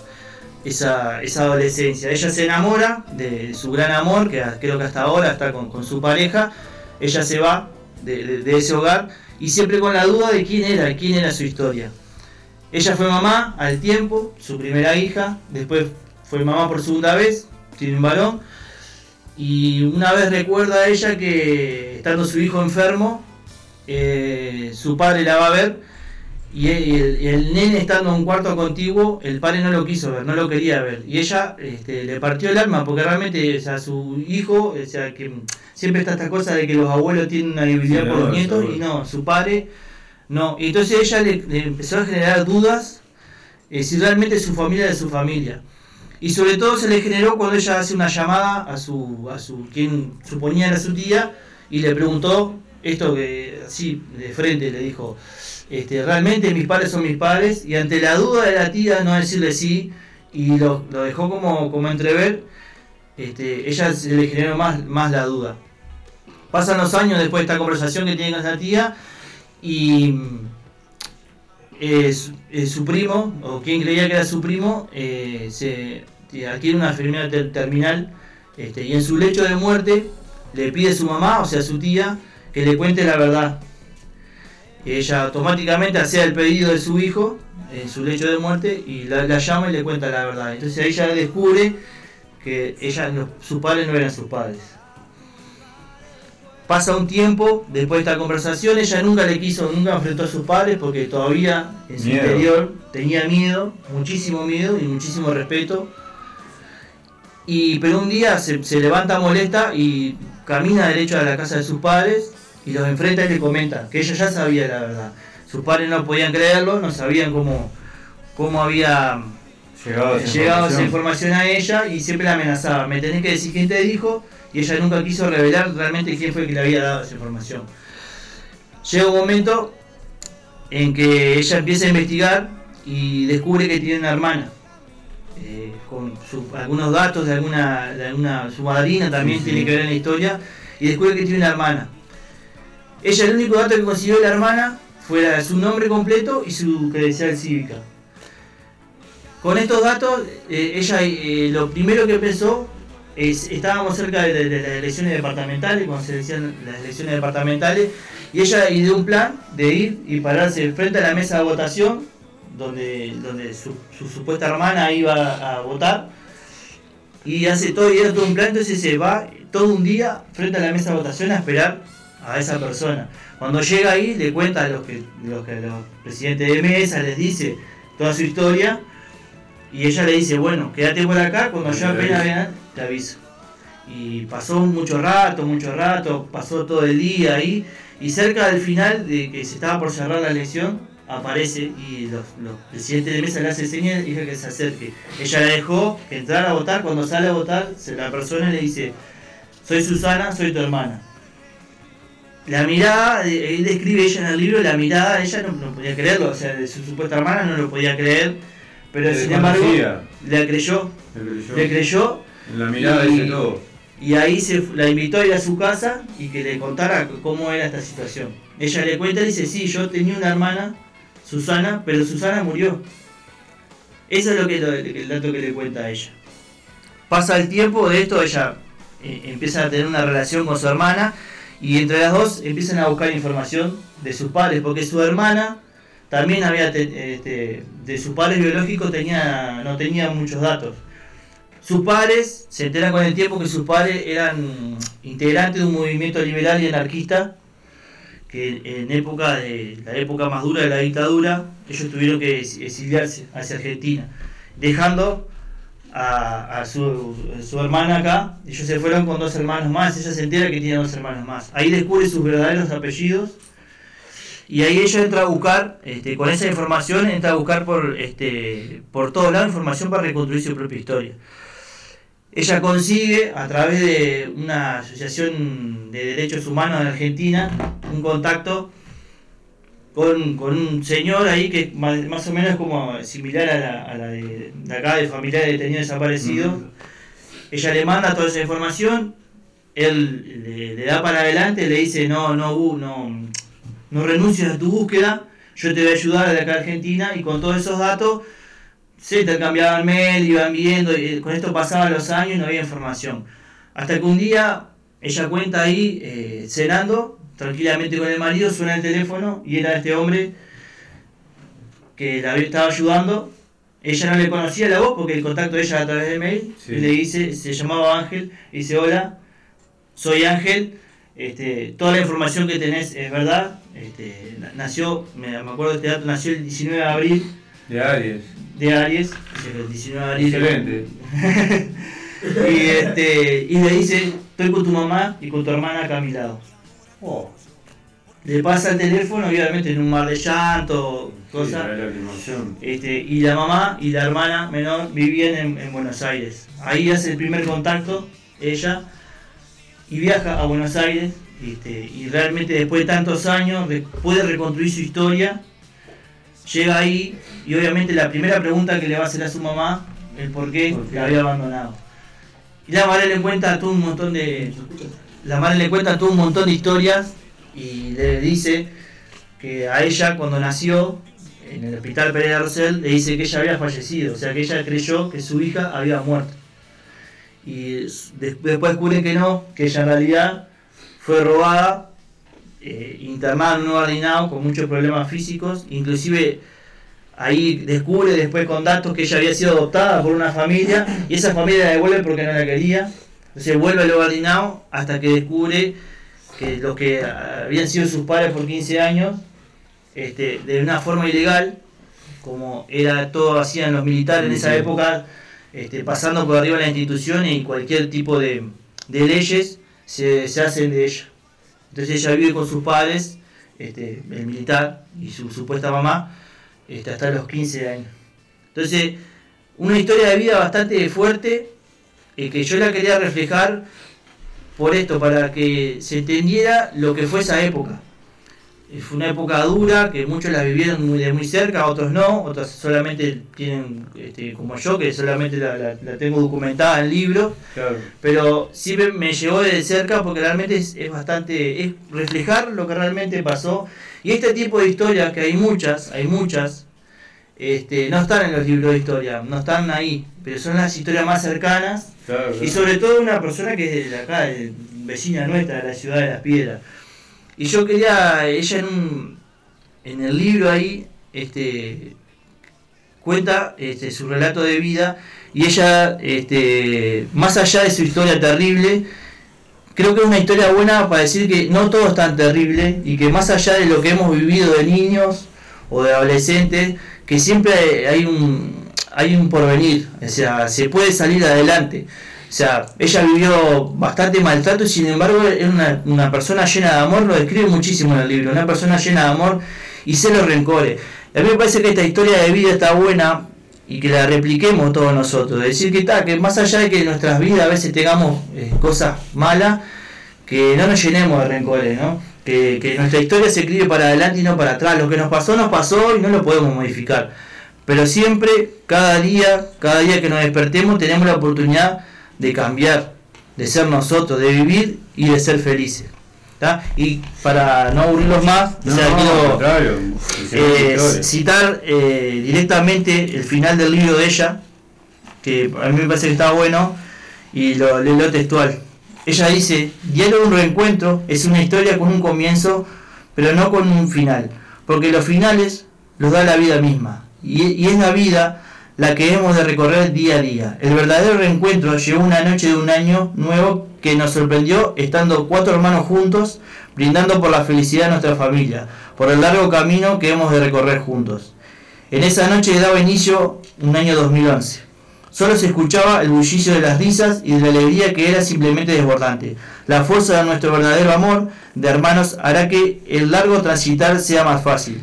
esa, esa adolescencia. Ella se enamora de su gran amor, que creo que hasta ahora está con, con su pareja. Ella se va de, de- de ese hogar y siempre con la duda de quién era, quién era su historia. Ella fue mamá al tiempo, su primera hija, después fue mamá por segunda vez, tiene un varón. Y una vez recuerda a ella que estando su hijo enfermo, eh, su padre la va a ver y el, nene estando en un cuarto contiguo, el padre no lo quiso ver, no lo quería ver. Y ella este, le partió el alma porque realmente o sea, su hijo, o sea, que siempre está esta cosa de que los abuelos tienen una debilidad Sí, por los nietos y no, su padre no. Y entonces ella le, empezó a generar dudas eh, si realmente su familia es su familia. Y sobre todo se le generó cuando ella hace una llamada a su, a su quien suponía era su tía y le preguntó esto que así de frente le dijo, este, realmente mis padres son mis padres y ante la duda de la tía no decirle sí y lo, dejó como, como entrever, este, ella se le generó más, más la duda. Pasan los años después de esta conversación que tiene con esa tía y eh, su, eh, su primo, o quien creía que era su primo, eh, se adquiere una enfermedad ter- terminal este, y en su lecho de muerte le pide a su mamá, o sea, su tía, que le cuente la verdad. Ella automáticamente hacía el pedido de su hijo en su lecho de muerte y la, la llama y le cuenta la verdad. Entonces ella descubre que ella, sus padres no eran sus padres. Pasa un tiempo después de esta conversación, ella nunca le quiso, nunca enfrentó a sus padres porque todavía en su Miedo. interior tenía miedo, muchísimo miedo y muchísimo respeto. Y, pero un día se, se levanta molesta y camina derecho a la casa de sus padres y los enfrenta y le comenta que ella ya sabía la verdad. Sus padres no podían creerlo, no sabían cómo, cómo había Llegado eh, esa información. a ella y siempre la amenazaba. Me tenés que decir quién te dijo y ella nunca quiso revelar realmente quién fue el que le había dado esa información. Llega un momento en que ella empieza a investigar y descubre que tiene una hermana. eh, con su- algunos datos de alguna, de alguna su madrina también Sí, tiene sí. que ver en la historia y descubre que tiene una hermana. Ella el único dato que consiguió de la hermana fue la- su nombre completo y su credencial cívica. Con estos datos, eh, ella eh, lo primero que pensó es, estábamos cerca de, las elecciones departamentales, cuando se decían las elecciones departamentales, y ella ideó un plan de ir y pararse frente a la mesa de votación, donde, donde su, su supuesta hermana iba a votar, y hace todo, y todo un plan, entonces se va todo un día frente a la mesa de votación a esperar a esa persona. Cuando llega ahí, le cuenta a los que, los que los presidentes de mesa, les dice toda su historia, y ella le dice, bueno, quédate por acá, cuando yo apenas vea, te aviso. Y pasó mucho rato, mucho rato, pasó todo el día ahí, y cerca del final de que se estaba por cerrar la elección, aparece y los, los presidentes de mesa le hacen señas y dice que se acerque. Ella la dejó que entrara a votar, cuando sale a votar, la persona le dice, soy Susana, soy tu hermana. La mirada, él describe ella en el libro, la mirada, ella no, no podía creerlo, o sea, de su supuesta hermana no lo podía creer, pero sin embargo, le creyó, Le creyó. le creyó En la mirada y- todo. y ahí se, la invitó a ir a su casa y que le contara cómo era esta situación. Ella le cuenta y dice, sí, yo tenía una hermana, Susana, pero Susana murió. Eso es lo que, lo- el dato que le cuenta a ella. Pasa el tiempo de esto, ella eh, empiezan a tener una relación con su hermana y entre las dos empiezan a buscar información de sus padres, porque su hermana también había, te- este, de sus padres biológicos tenía, no tenía muchos datos. Sus padres, se enteran con el tiempo que sus padres eran integrantes de un movimiento liberal y anarquista que en época de la época más dura de la dictadura, ellos tuvieron que ex- exiliarse hacia Argentina, dejando a, a su, su hermana acá. Ellos se fueron con dos hermanos más, ella se entera que tiene dos hermanos más. Ahí descubre sus verdaderos apellidos y ahí ella entra a buscar, este, con esa información, entra a buscar por, este, por todos lados información para reconstruir su propia historia. Ella consigue, a través de una asociación de derechos humanos de Argentina, un contacto con, con un señor ahí que más, más o menos es como similar a la, a la de, de acá, de familiares de detenidos desaparecidos. Ella le manda toda esa información, él le, le da para adelante, le dice, no, no, bu- no, no renuncies a tu búsqueda, yo te voy a ayudar de acá a Argentina y con todos esos datos se intercambiaban mail, iban viendo, y eh, con esto pasaban los años y no había información. Hasta que un día ella cuenta ahí, eh, cenando, tranquilamente con el marido, suena el teléfono y era este hombre que la había- estaba ayudando. Ella no le conocía la voz porque el contacto de ella a través de mail Sí. y le dice, se llamaba Ángel, y dice, hola, soy Ángel, este, toda la información que tenés es verdad, este, na- nació, me, me acuerdo de este dato, nació el 19 de abril De Aries. de Aries, el 19 de abril. Excelente. y, este, y le dice, estoy con tu mamá y con tu hermana acá a mi lado. Oh, Le pasa el teléfono, obviamente en un mar de llanto, cosas. Sí. Este, y la mamá y la hermana menor vivían en, en Buenos Aires. Ahí hace el primer contacto, ella, y viaja a Buenos Aires. Este, y realmente después de tantos años puede reconstruir su historia. Llega ahí y obviamente la primera pregunta que le va a hacer a su mamá el por qué la había abandonado. Y la madre le cuenta todo un montón de. La madre le cuenta todo un montón de historias y le dice que a ella cuando nació en el hospital Pereira Rosell le dice que ella había fallecido, o sea que ella creyó que su hija había muerto. Y después descubre que no, que ella en realidad fue robada, eh, internada en un ordinado con muchos problemas físicos, inclusive ahí descubre después con datos que ella había sido adoptada por una familia y esa familia la devuelve porque no la quería. Entonces vuelve al ordinado hasta que descubre que los que habían sido sus padres por 15 años, este, de una forma ilegal, como era todo hacían los militares en esa época, este, pasando por arriba de las instituciones y cualquier tipo de, de leyes se, hacen de ella. Entonces ella vive con sus padres, este, el militar y su supuesta mamá, este, hasta los 15 años. Entonces, una historia de vida bastante fuerte, eh, que yo la quería reflejar por esto, para que se entendiera lo que fue esa época. Eh, Fue una época dura, que muchos la vivieron muy de muy cerca, otros no, otros solamente tienen, este, como yo, que solamente la, la- la tengo documentada en libros, Claro. pero siempre me llegó de cerca porque realmente es, es bastante, es reflejar lo que realmente pasó. Y este tipo de historias, que hay muchas, hay muchas, este, no están en los libros de historia, no están ahí, pero son las historias más cercanas Claro, y sobre todo una persona que es de acá, de- vecina nuestra, de la ciudad de las piedras. Y yo quería, ella en, un, en el libro ahí, este, cuenta este, su relato de vida y ella, este, más allá de su historia terrible, creo que es una historia buena para decir que no todo es tan terrible y que más allá de lo que hemos vivido de niños o de adolescentes, que siempre hay un, hay un porvenir, o sea, se puede salir adelante. O sea, ella vivió bastante maltrato y sin embargo es una, una persona llena de amor, lo describe muchísimo en el libro, una persona llena de amor y cero rencores. A mí me parece que esta historia de vida está buena y que la repliquemos todos nosotros. Decir que está, que más allá de que en nuestras vidas a veces tengamos eh, cosas malas, que no nos llenemos de rencores, ¿no? Que, que nuestra historia se escribe para adelante y no para atrás. Lo que nos pasó, nos pasó y no lo podemos modificar. Pero siempre, cada día, cada día que nos despertemos, tenemos la oportunidad de cambiar, de ser nosotros, de vivir y de ser felices. ¿tá? Y para no aburrirlos más, o sea, quiero eh, citar eh, directamente el final del libro de ella, que a mí me parece que está bueno, y lo leo textual. Ella dice, de un reencuentro es una historia con un comienzo, pero no con un final, porque los finales los da la vida misma, y, y es la vida la que hemos de recorrer día a día. El verdadero reencuentro llegó una noche de un año nuevo que nos sorprendió estando cuatro hermanos juntos, brindando por la felicidad de nuestra familia, por el largo camino que hemos de recorrer juntos. En esa noche daba inicio un año 2011. Solo se escuchaba el bullicio de las risas y de la alegría que era simplemente desbordante. La fuerza de nuestro verdadero amor de hermanos hará que el largo transitar sea más fácil.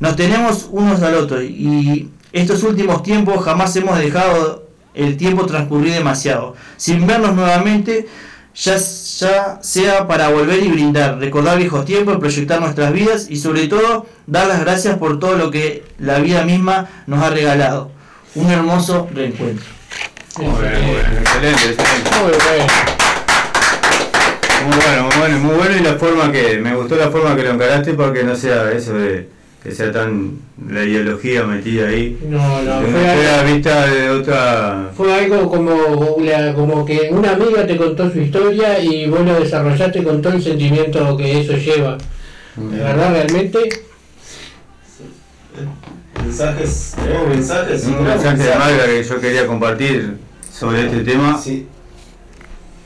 Nos tenemos unos al otro y estos últimos tiempos jamás hemos dejado el tiempo transcurrir demasiado. Sin vernos nuevamente, ya, ya sea para volver y brindar, recordar viejos tiempos, proyectar nuestras vidas y sobre todo dar las gracias por todo lo que la vida misma nos ha regalado. Un hermoso reencuentro. Muy bien, muy bien, excelente, excelente. Muy bueno. Muy bueno, muy bueno, muy bueno y la forma que, me gustó la forma que lo encaraste porque no sea eso de que sea tan la ideología metida ahí. No, no, fue historia algo, vista de otra... fue algo como, la- como que una amiga te contó su historia y vos lo desarrollaste con todo el sentimiento que eso lleva. De verdad, realmente, Mensajes, tenemos mensajes. Un mensaje de. Magda que yo quería compartir sobre este tema. Sí.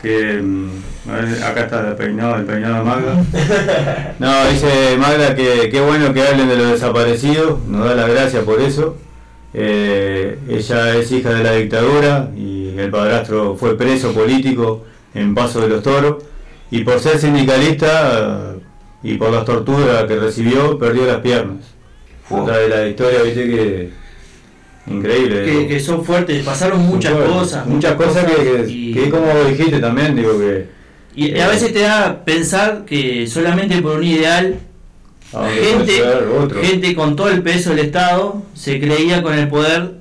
Que mm, a ver, acá está el peinado, el peinado de Magda. No, dice Magda que qué bueno que hablen de los desaparecidos, nos da las gracias por eso. Eh, ella es hija de la dictadura y el padrastro fue preso político en Paso de los Toros y por ser sindicalista y por las torturas que recibió perdió las piernas. Otra de la historia, viste que increíble. Que, son fuertes, pasaron muchas fuerte. cosas. muchas cosas que, que, y- que como dijiste también, digo que Y a veces te da pensar que solamente por un ideal, a dónde puede gente, gente con todo el peso del Estado se creía con el poder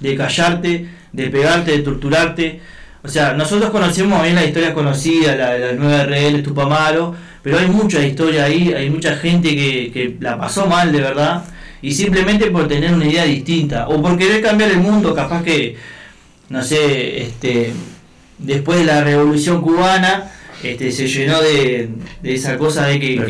de callarte, de pegarte, de torturarte. O sea, nosotros conocemos bien la historia conocida, la de la 9RL, Tupamaro, pero hay mucha historia ahí, hay mucha gente que, que la pasó mal de verdad, y simplemente por tener una idea distinta, o por querer cambiar el mundo, capaz que, no sé, este, después de la revolución cubana, este, se llenó de, de esa cosa de que, De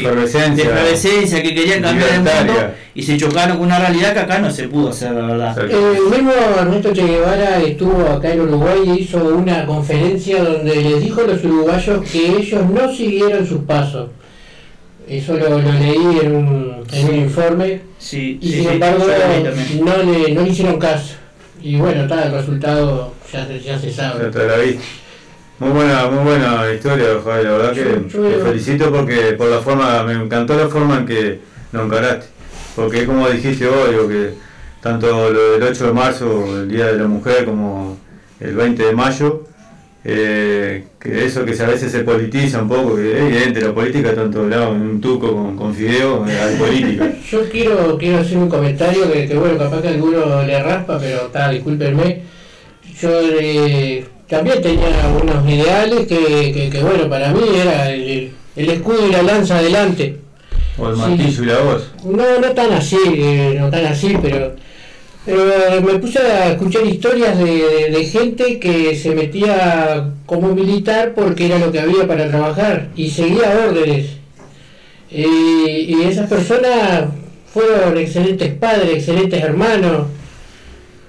efervescencia. que querían cambiar el mundo y se chocaron con una realidad que acá no se pudo hacer, la verdad. Exacto. el mismo Ernesto Che Guevara estuvo acá en Uruguay y hizo una conferencia donde les dijo a los uruguayos que ellos no siguieron sus pasos. Eso lo, lo leí en un, en un informe Sí, y sí, sin sí, embargo no le, no le hicieron caso. Y bueno, está, el resultado ya, se- ya se sabe. Ya te la vi. Muy buena, muy buena historia, Javi, la verdad que Yo- yo- te felicito porque por la forma, me encantó la forma en que lo encaraste. Porque como dijiste vos, digo que tanto lo del 8 de marzo, el Día de la Mujer, como el 20 de mayo, eh, que eso que a veces se politiza un poco, que es evidente, la política está en todos lados, en un tuco con, con fideo, eh, hay política. Yo quiero, quiero hacer un comentario que, que, bueno, capaz que alguno le raspa, pero está, discúlpenme. Yo eh, también tenía unos ideales que, que, que, bueno, para mí era el, el escudo y la lanza adelante. O el Sí. martillo y la voz. No, no tan así, eh, no tan así, pero eh, me puse a escuchar historias de, de- de gente que se metía como militar porque era lo que había para trabajar y seguía órdenes. Y, y esas personas fueron excelentes padres, excelentes hermanos.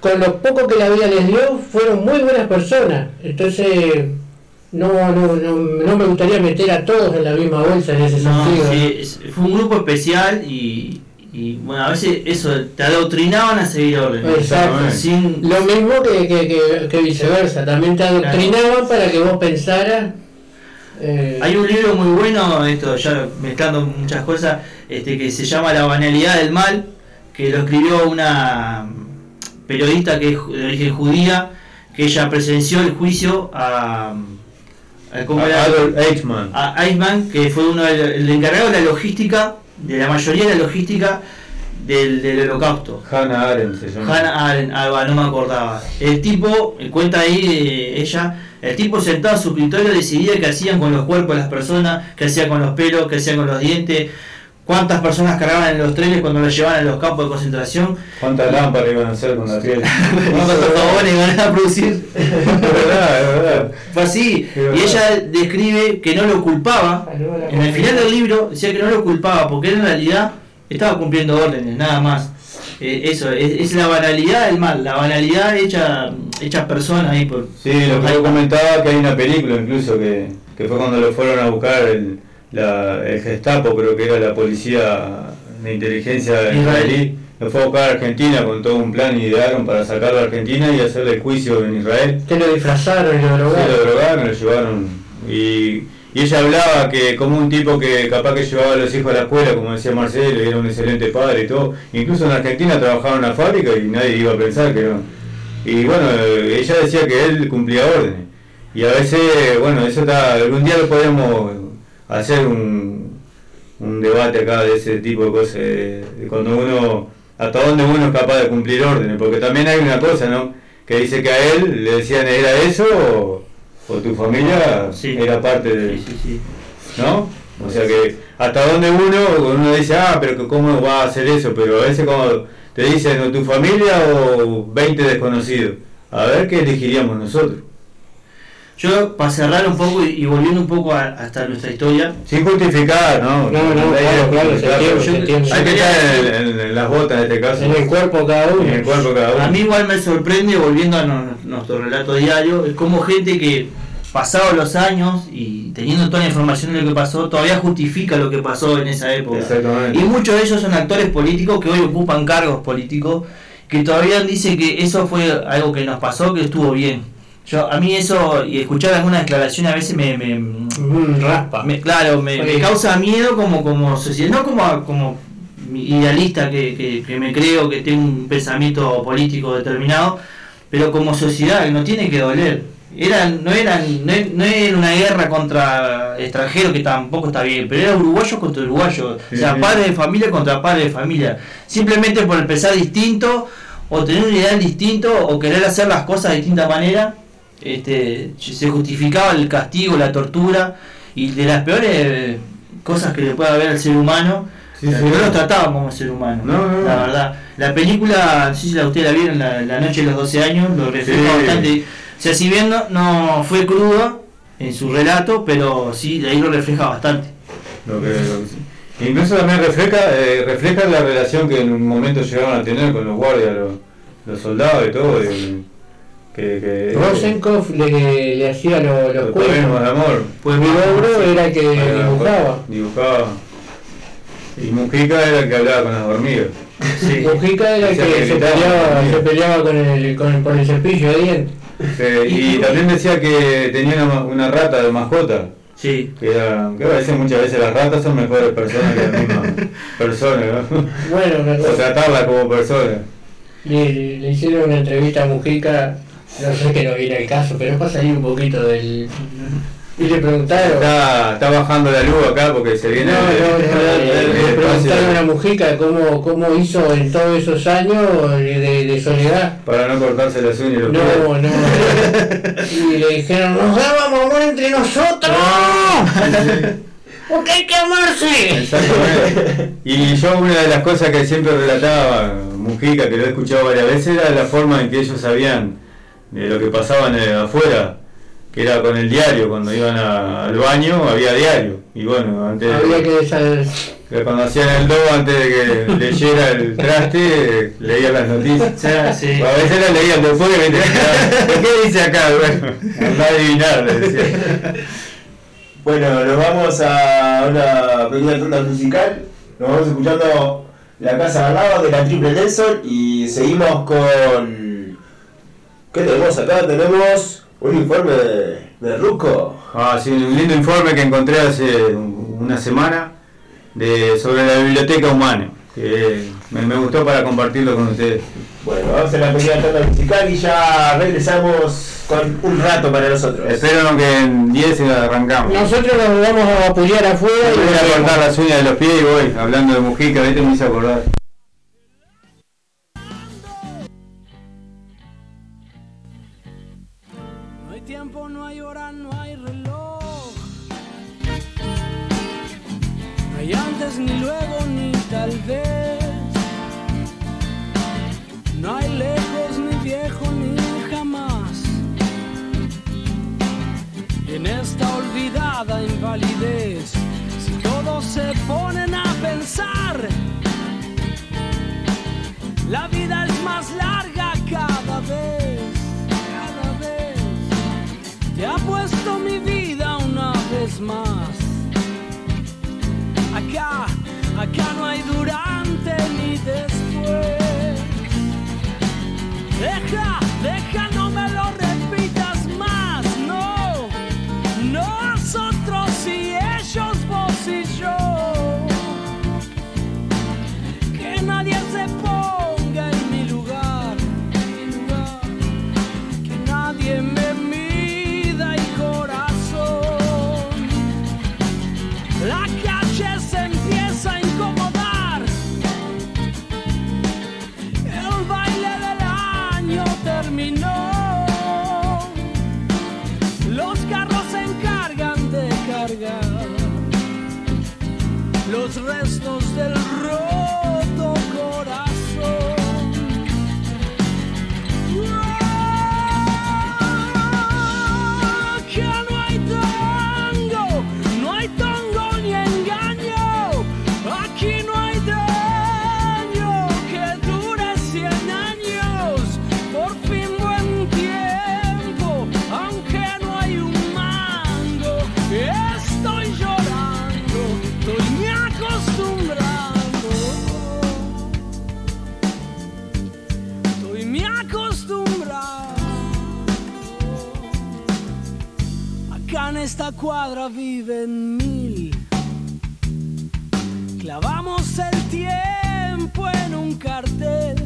Con lo poco que la vida les dio, fueron muy buenas personas. Entonces, no, no, no, no me gustaría meter a todos en la misma bolsa en ese No, sentido. sí, fue un grupo especial y, y, bueno, a veces eso, te adoctrinaban a seguir órdenes. Exacto. Sin, Lo mismo que, que, que, que viceversa, también te adoctrinaban para que vos pensaras. eh, Hay un libro muy bueno, esto ya mezclando muchas cosas, este que se llama La banalidad del mal, que lo escribió una periodista que es de origen judía, que ella presenció el juicio a, a- ¿cómo era? Adolf Eichmann. a Eichmann, que fue uno del- el encargado de la logística, de la mayoría de la logística del, del holocausto. Hannah Arendt se llama. Hannah Arendt, ah, va, no me acordaba. El tipo, cuenta ahí eh, ella, el tipo sentado en su escritorio decidía qué hacían con los cuerpos de las personas, qué hacían con los pelos, qué hacían con los dientes, cuántas personas cargaban en los trenes cuando los llevaban a los campos de concentración, ¿Cuántas lámparas iban a hacer con la piel? cuántos jabones iban a producir. Es verdad, es verdad. Fue así. Verdad. Y ella describe que no lo culpaba. En el final del libro decía que no lo culpaba porque él en realidad estaba cumpliendo órdenes, nada más. Eh, eso, es, es la banalidad del mal, la banalidad hecha, hecha persona ahí por. Sí, lo que yo comentaba que hay una película incluso que, que fue cuando lo fueron a buscar el, la, el Gestapo, creo que era la policía de inteligencia israelí, lo fue a buscar a Argentina con todo un plan y idearon para sacarlo a Argentina y hacerle el juicio en Israel. Que lo disfrazaron y lo Sí, drogaron. lo drogaron, lo llevaron. Y, y ella hablaba que como un tipo que capaz que llevaba a los hijos a la escuela, como decía Marcelo, era un excelente padre y todo. Incluso en Argentina trabajaba en una fábrica y nadie iba a pensar que no. Y bueno, ella decía que él cumplía órdenes. Y a veces, bueno, eso está, algún día lo podemos hacer un, un debate acá de ese tipo de cosas, de, de cuando uno, hasta dónde uno es capaz de cumplir órdenes, porque también hay una cosa, ¿no? Que dice que a él le decían, ¿era eso o, o tu familia Sí. era parte de, Sí. ¿no? O sea que hasta dónde uno, uno dice, ah, pero que ¿cómo va a hacer eso? Pero a veces como te dicen, o tu familia o 20 desconocidos, a ver qué elegiríamos nosotros. Yo, para cerrar un poco y, y volviendo un poco a- hasta nuestra historia, Sin justificar, ¿no? No, no, Hay claro, que claro, se justificar, entiende, pero se entiende. Hay que estar en, en- en las botas en este caso. En el cuerpo cada uno. En el cuerpo cada uno. a mí igual me sorprende, volviendo a no- nuestro relato diario, es como gente que, pasados los años y teniendo toda la información de lo que pasó, todavía justifica lo que pasó en esa época. Exactamente. Y muchos de ellos son actores políticos que hoy ocupan cargos políticos, que todavía dicen que eso fue algo que nos pasó, que estuvo bien. Yo, a mí eso, y escuchar algunas declaraciones a veces me, me, Mm, raspa. me- claro, me, causa miedo como, como sociedad, no como, como idealista que, que, que me creo que tengo un pensamiento político determinado, pero como sociedad que no tiene que doler. Eran, no, eran, no, no era una guerra contra extranjeros que tampoco está bien, pero era uruguayos contra uruguayos, Sí, o sea, padres de familia contra padres de familia, simplemente por pensar distinto o tener un ideal distinto o querer hacer las cosas de distinta manera, este, se justificaba el castigo, la tortura y de las peores cosas que le puede haber al ser humano, Sí, no los trataban como ser humano, No, no, la verdad. La película, no sé si la ustedes la vieron, la, la noche de los 12 años, lo refleja Sí. bastante. O sea, si bien no, no fue cruda en su relato, pero sí, de ahí lo refleja bastante. Lo que- lo que sí. Incluso también refleja, eh, refleja la relación que en un momento llegaron a tener con los guardias, los, los soldados y todo. y que, que, Rosenkopf le, le hacía lo- los cuentos. de amor. Pues Mi logro era el que dibujaba. Dibujaba. Y Mujica era el que hablaba con las hormigas. Sí. Mujica era el que que se peleaba, se peleaba con el, con, por el cepillo de dientes. Sí, y también decía que tenía una, una rata de mascota. Sí. Que, era, que a veces muchas veces las ratas son mejores personas que las mismas personas, ¿no? Bueno, me O tratarlas como personas. le, le hicieron una entrevista a Mujica, no sé que no viene el caso, pero es para salir un poquito del... Y le preguntaron... Está, está bajando la luz acá porque se No, viene no, no, el- le, el le espacio. preguntaron a Mujica cómo, cómo hizo en todos esos años de, soledad. Para no cortarse las uñas y los pies. No, no. Y le dijeron, nos dábamos amor entre nosotros. Porque hay que amarse. Exactamente. Y yo una de las cosas que siempre relataba Mujica, que lo he escuchado varias veces, era la forma en que ellos sabían de lo que pasaba en el- afuera, que era con el diario, cuando iban a- al baño había diario. Y bueno, antes Había que que cuando hacían el do, antes de que leyera el traste, leía las noticias. Sea, sí. A veces las leían después y me decían, ¿qué dice acá? Bueno, a adivinar, le decía. Bueno, nos vamos a una pequeña tanda musical. Nos vamos escuchando La Casa al lado de la Triple Nelson y seguimos con. ¿Qué tenemos acá? Tenemos un informe de, de Ruco. Ah, sí, un lindo informe que encontré hace un- una semana de, sobre la biblioteca humana, que me, me gustó para compartirlo con ustedes. Bueno, vamos a la pequeña tanda musical y ya regresamos con un rato para nosotros. Espero que en 10 arrancamos. Nosotros nos vamos a vapulear afuera y Voy a cortar las uñas de los pies y voy, hablando de Mujica, ¿viste? Me hice acordar. si todos se ponen a pensar? La vida es más larga cada vez, cada vez. Te apuesto mi vida una vez más. Acá, acá no hay durante ni después. Deja, déjanos. restos del esta cuadra viven mil. Clavamos el tiempo en un cartel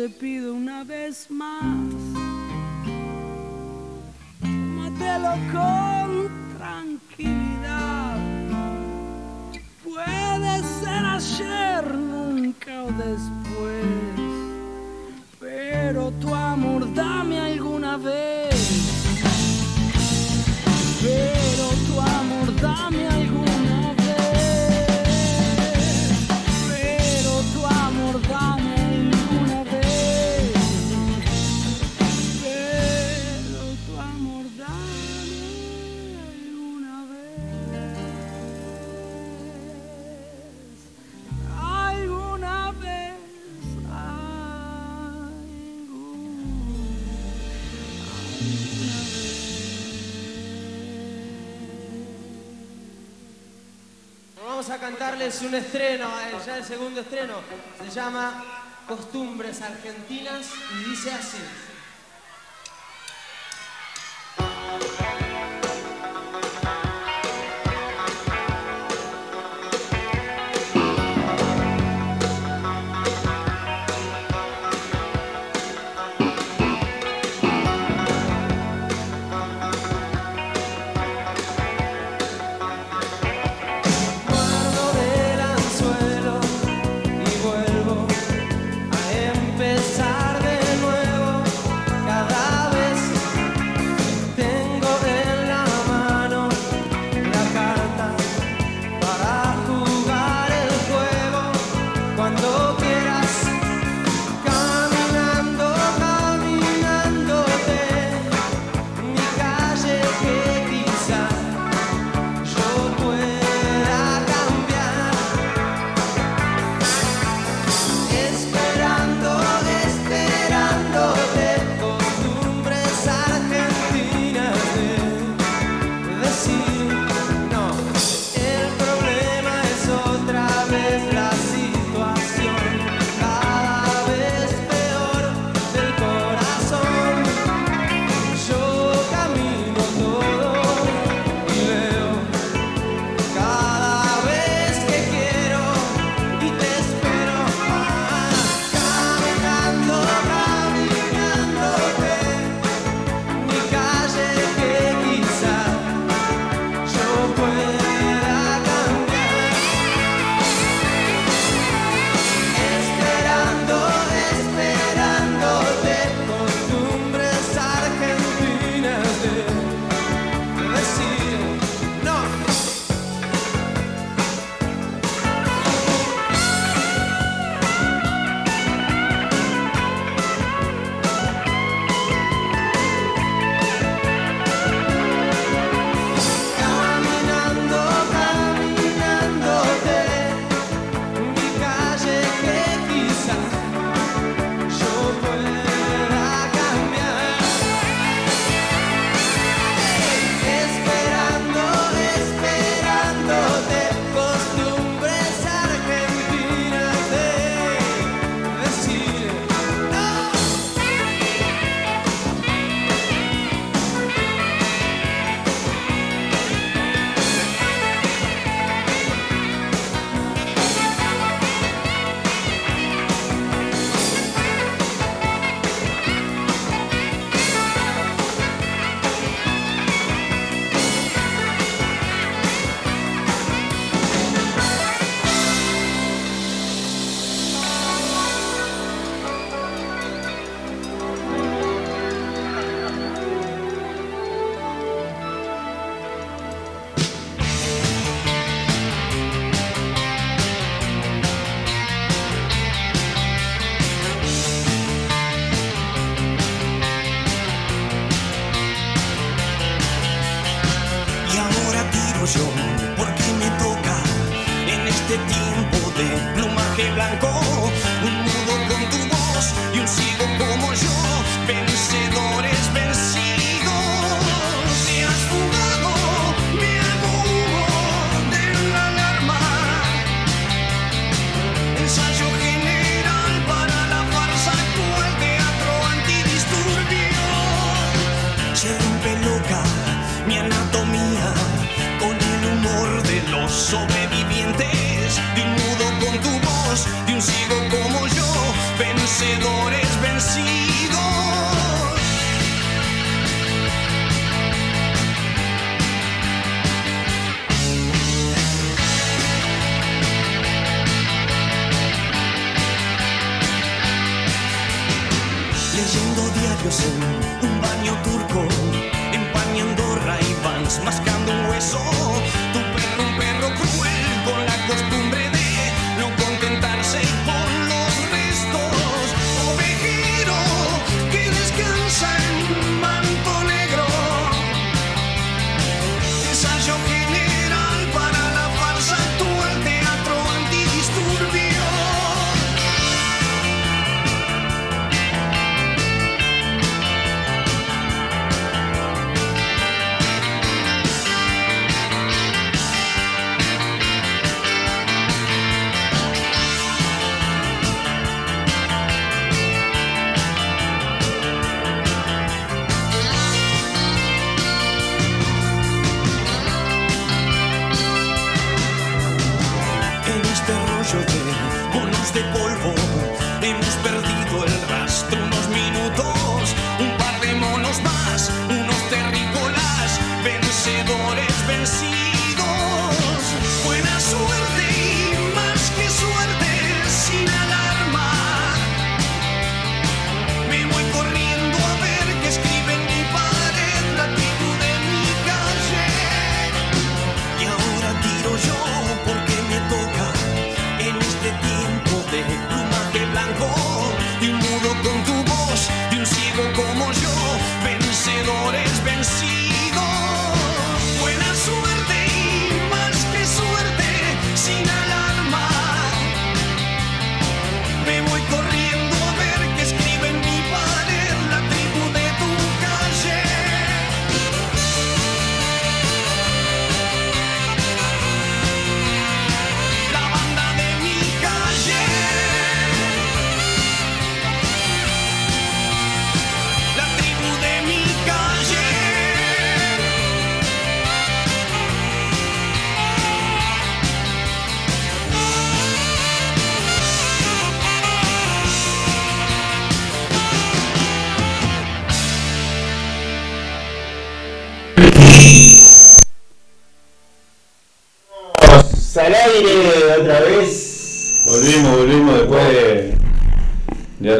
te pido una es un estreno, es ya el segundo estreno. Se llama Costumbres Argentinas y dice así.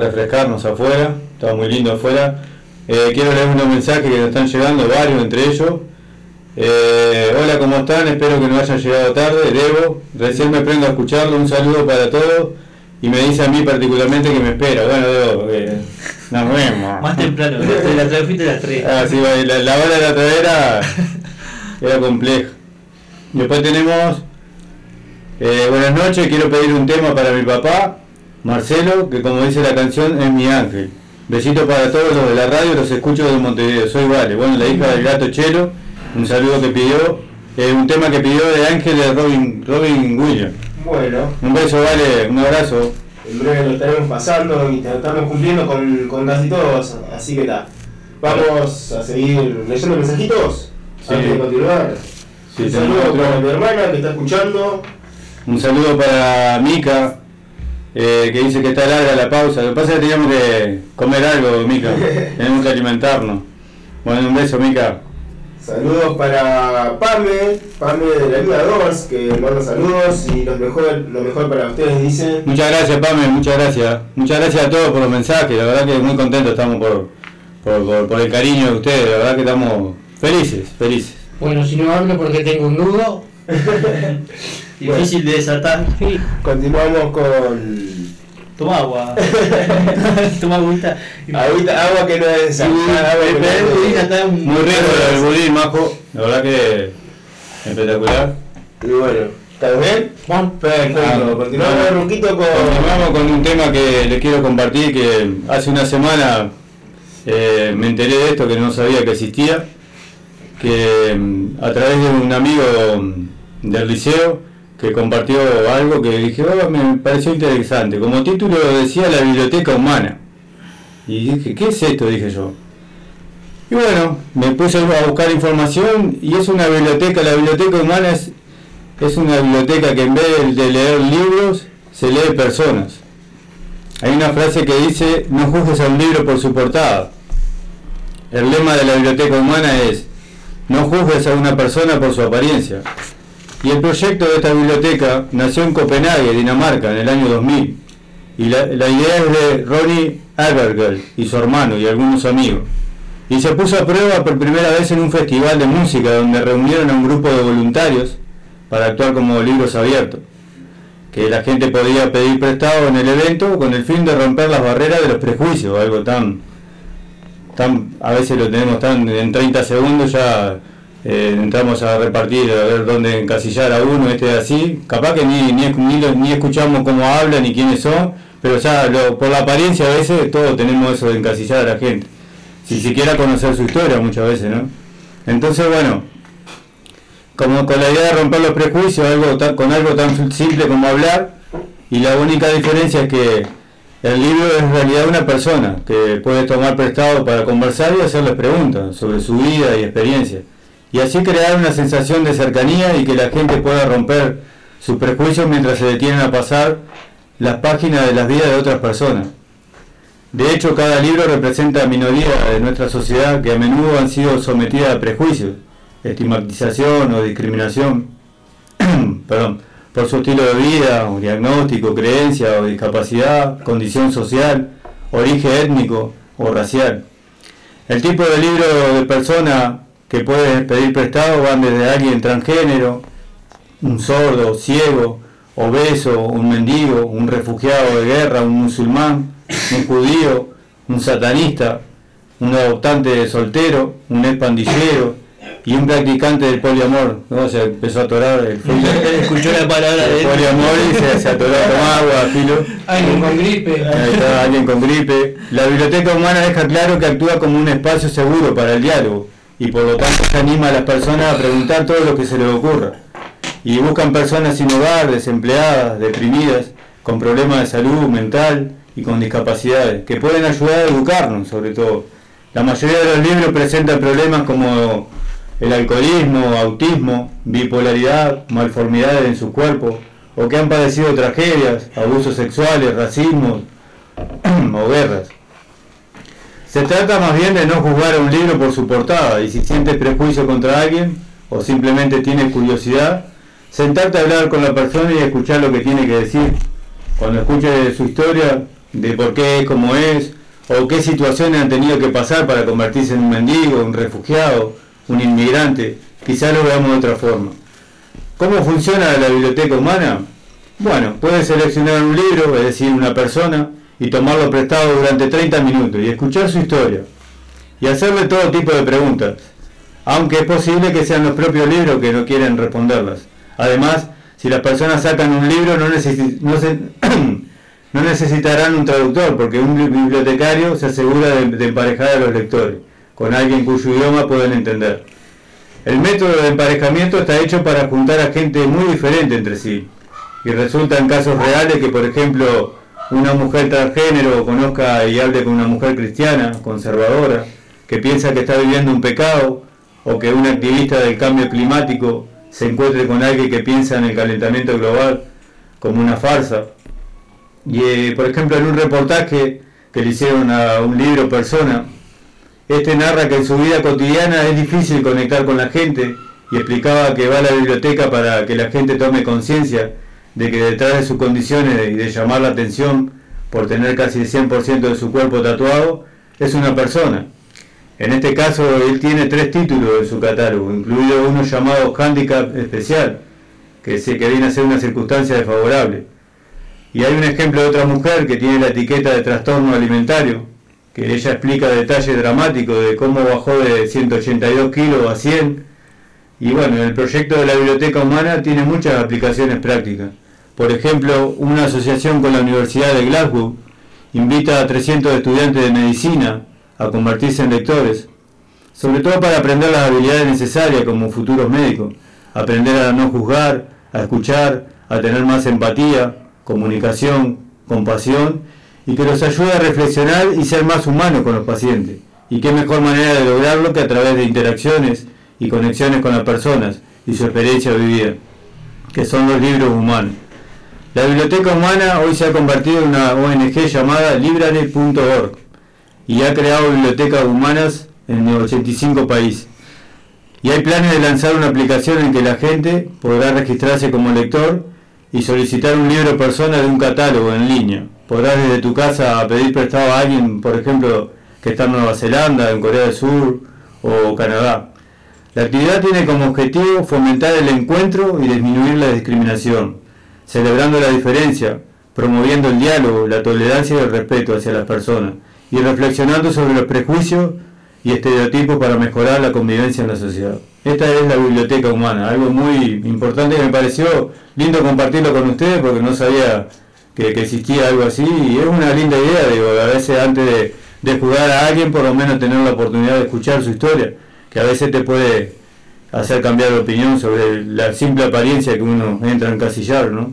Refrescarnos afuera. Estaba muy lindo afuera. Eh, quiero leer unos mensajes que nos están llegando, varios entre ellos. Eh, hola, ¿cómo están? Espero que no hayan llegado tarde. Debo, recién me prendo a escucharlo. Un saludo para todos. Y me dice a mí particularmente que me espera. Bueno, Debo, eh, nos vemos. Más temprano, 3 fuiste a las 3. Ah, sí, la, la hora de la otra era, era compleja. Después tenemos, eh, buenas noches, quiero pedir un tema para mi papá, Marcelo, que como dice la canción es mi ángel. Besito para todos los de la radio, los escucho de Montevideo, soy Vale. Bueno, la hija del gato Chelo, un saludo que pidió, eh, un tema que pidió de Ángel de Robin, Robin Williams. Bueno, Un beso, Vale, un abrazo. en breve lo estaremos pasando y estamos cumpliendo con, con casi todos, así que está. Vamos a seguir leyendo mensajitos Sí. antes de continuar. Sí, un saludo para mi hermana que está escuchando. Un saludo para Mica, eh, que dice que está larga la pausa. Lo que pasa es que teníamos que comer algo, Mica. tenemos que alimentarnos. Bueno, un beso, Mica. Saludos para Pame, Pame de la Liga 2, que manda saludos y los mejor, lo mejor para ustedes, dice. Muchas gracias, Pame, muchas gracias. Muchas gracias a todos por los mensajes. La verdad que muy contentos estamos por, por, por- por el cariño de ustedes. La verdad que estamos felices, felices. Bueno, si no hablo porque tengo un nudo. Difícil de desatar. Continuamos con. Toma agua. Toma agüita. Agüita, agua que no es Sí, agua Muy rico el budín, majo. La verdad que espectacular. Y bueno, ¿Estás bien? Perfecto. Ah, Continuamos, Ruquito, con. Continuamos con un tema que les quiero compartir que hace una semana eh, me enteré de esto que no sabía que existía, que mm, a través de un amigo mm, del liceo que compartió algo que dije, "Oh, me pareció interesante. Como título decía la biblioteca humana. Y dije, ¿qué es esto? Dije yo. Y bueno, me puse a buscar información y es una biblioteca, la biblioteca humana es, es una biblioteca que en vez de leer libros, se lee personas. Hay una frase que dice, no juzgues a un libro por su portada. El lema de la biblioteca humana es, no juzgues a una persona por su apariencia. Y el proyecto de esta biblioteca nació en Copenhague, Dinamarca, en el año 2000. Y la, la idea es de Ronnie Abergel y su hermano y algunos amigos. Y se puso a prueba por primera vez en un festival de música donde reunieron a un grupo de voluntarios para actuar como libros abiertos. Que la gente podía pedir prestado en el evento con el fin de romper las barreras de los prejuicios, algo tan, tan a veces lo tenemos tan en 30 segundos ya eh, entramos a repartir, a ver dónde encasillar a uno, este así, capaz que ni, ni, ni, ni escuchamos cómo hablan ni quiénes son, pero ya por la apariencia a veces todos tenemos eso de encasillar a la gente, si siquiera conocer su historia muchas veces, ¿no? Entonces, bueno, como con la idea de romper los prejuicios, algo tan- con algo tan simple como hablar, y la única diferencia es que el libro es en realidad una persona que puede tomar prestado para conversar y hacerles preguntas sobre su vida y experiencia. Y así crear una sensación de cercanía y que la gente pueda romper sus prejuicios mientras se detienen a pasar las páginas de las vidas de otras personas. De hecho, cada libro representa minorías de nuestra sociedad que a menudo han sido sometidas a prejuicios, estigmatización o discriminación, perdón, por su estilo de vida, o diagnóstico, creencia o discapacidad, condición social, origen étnico o racial. El tipo de libro de persona que puedes pedir prestado van desde alguien transgénero, un sordo, ciego, obeso, un mendigo, un refugiado de guerra, un musulmán, un judío, un satanista, un adoptante soltero, un expandillero y un practicante del poliamor. ¿no? Se empezó a atorar el Escuchó la palabra el de poliamor y se, se atoró tomar agua, filo. Alguien con gripe. Ahí está, alguien con gripe. La biblioteca humana deja claro que actúa como un espacio seguro para el diálogo y por lo tanto se anima a las personas a preguntar todo lo que se les ocurra. Y buscan personas sin hogar, desempleadas, deprimidas, con problemas de salud mental y con discapacidades, que pueden ayudar a educarnos sobre todo. La mayoría de los libros presentan problemas como el alcoholismo, autismo, bipolaridad, malformidades en su cuerpo, o que han padecido tragedias, abusos sexuales, racismo o guerras. Se trata más bien de no juzgar a un libro por su portada y si sientes prejuicio contra alguien o simplemente tienes curiosidad, sentarte a hablar con la persona y escuchar lo que tiene que decir. Cuando escuches su historia, de por qué es como es, o qué situaciones han tenido que pasar para convertirse en un mendigo, un refugiado, un inmigrante, quizás lo veamos de otra forma. ¿Cómo funciona la biblioteca humana? Bueno, puedes seleccionar un libro, es decir, una persona, y tomarlo prestado durante 30 minutos y escuchar su historia. Y hacerle todo tipo de preguntas, aunque es posible que sean los propios libros que no quieren responderlas. Además, si las personas sacan un libro no, no se- no necesitarán un traductor, porque un bi- bibliotecario se asegura de, de emparejar a los lectores, con alguien cuyo idioma pueden entender. El método de emparejamiento está hecho para juntar a gente muy diferente entre sí, y resulta en casos reales que, por ejemplo, una mujer transgénero conozca y hable con una mujer cristiana, conservadora, que piensa que está viviendo un pecado, o que un activista del cambio climático se encuentre con alguien que piensa en el calentamiento global como una farsa. Y, eh, por ejemplo, en un reportaje que le hicieron a un libro persona, este narra que en su vida cotidiana es difícil conectar con la gente y explicaba que va a la biblioteca para que la gente tome conciencia de que detrás de sus condiciones y de llamar la atención por tener casi el 100% de su cuerpo tatuado, es una persona. En este caso, él tiene tres títulos en su catálogo, incluido uno llamado handicap especial, que, se, que viene a ser una circunstancia desfavorable. Y hay un ejemplo de otra mujer que tiene la etiqueta de trastorno alimentario, que ella explica detalles dramáticos de cómo bajó de 182 kilos a 100 Y bueno, el proyecto de la Biblioteca Humana tiene muchas aplicaciones prácticas. Por ejemplo, una asociación con la Universidad de Glasgow invita a 300 estudiantes de medicina a convertirse en lectores, sobre todo para aprender las habilidades necesarias como futuros médicos, aprender a no juzgar, a escuchar, a tener más empatía, comunicación, compasión y que los ayude a reflexionar y ser más humanos con los pacientes. Y qué mejor manera de lograrlo que a través de interacciones y conexiones con las personas y su experiencia vivida, que son los libros humanos. La Biblioteca Humana hoy se ha convertido en una ONG llamada Library.org y ha creado bibliotecas humanas en 85 países. Y hay planes de lanzar una aplicación en que la gente podrá registrarse como lector y solicitar un libro persona de un catálogo en línea. Podrás desde tu casa pedir prestado a alguien, por ejemplo, que está en Nueva Zelanda, en Corea del Sur o Canadá. La actividad tiene como objetivo fomentar el encuentro y disminuir la discriminación, celebrando la diferencia, promoviendo el diálogo, la tolerancia y el respeto hacia las personas, y reflexionando sobre los prejuicios y estereotipos para mejorar la convivencia en la sociedad. Esta es la biblioteca humana, algo muy importante que me pareció lindo compartirlo con ustedes porque no sabía que, existía algo así y es una linda idea, digo, a veces antes de, de jugar a alguien por lo menos tener la oportunidad de escuchar su historia, que a veces te puede hacer cambiar de opinión sobre la simple apariencia que uno entra a encasillar, ¿no?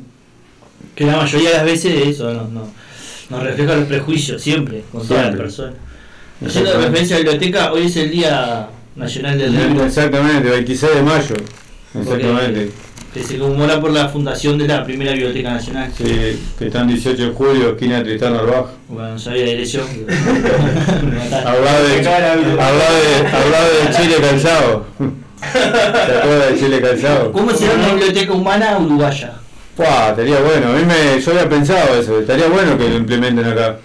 Que la mayoría de las veces eso no, no, nos refleja los prejuicios, siempre, con todas las personas. Haciendo referencia a la biblioteca, hoy es el Día Nacional del Libro. Exactamente, 26 de mayo. Exactamente. Que se conmemora por la fundación de la primera Biblioteca Nacional. Sí, que está en 18 de julio, esquina de Tristán Arbaj. Bueno, no sabía la dirección. Hablaba de, de, de Chile calzado. ¿Se acuerda de Chile calzado? ¿Cómo será una biblioteca humana uruguaya? Pua, estaría bueno. A mí me, yo había pensado eso. Estaría bueno que lo implementen acá.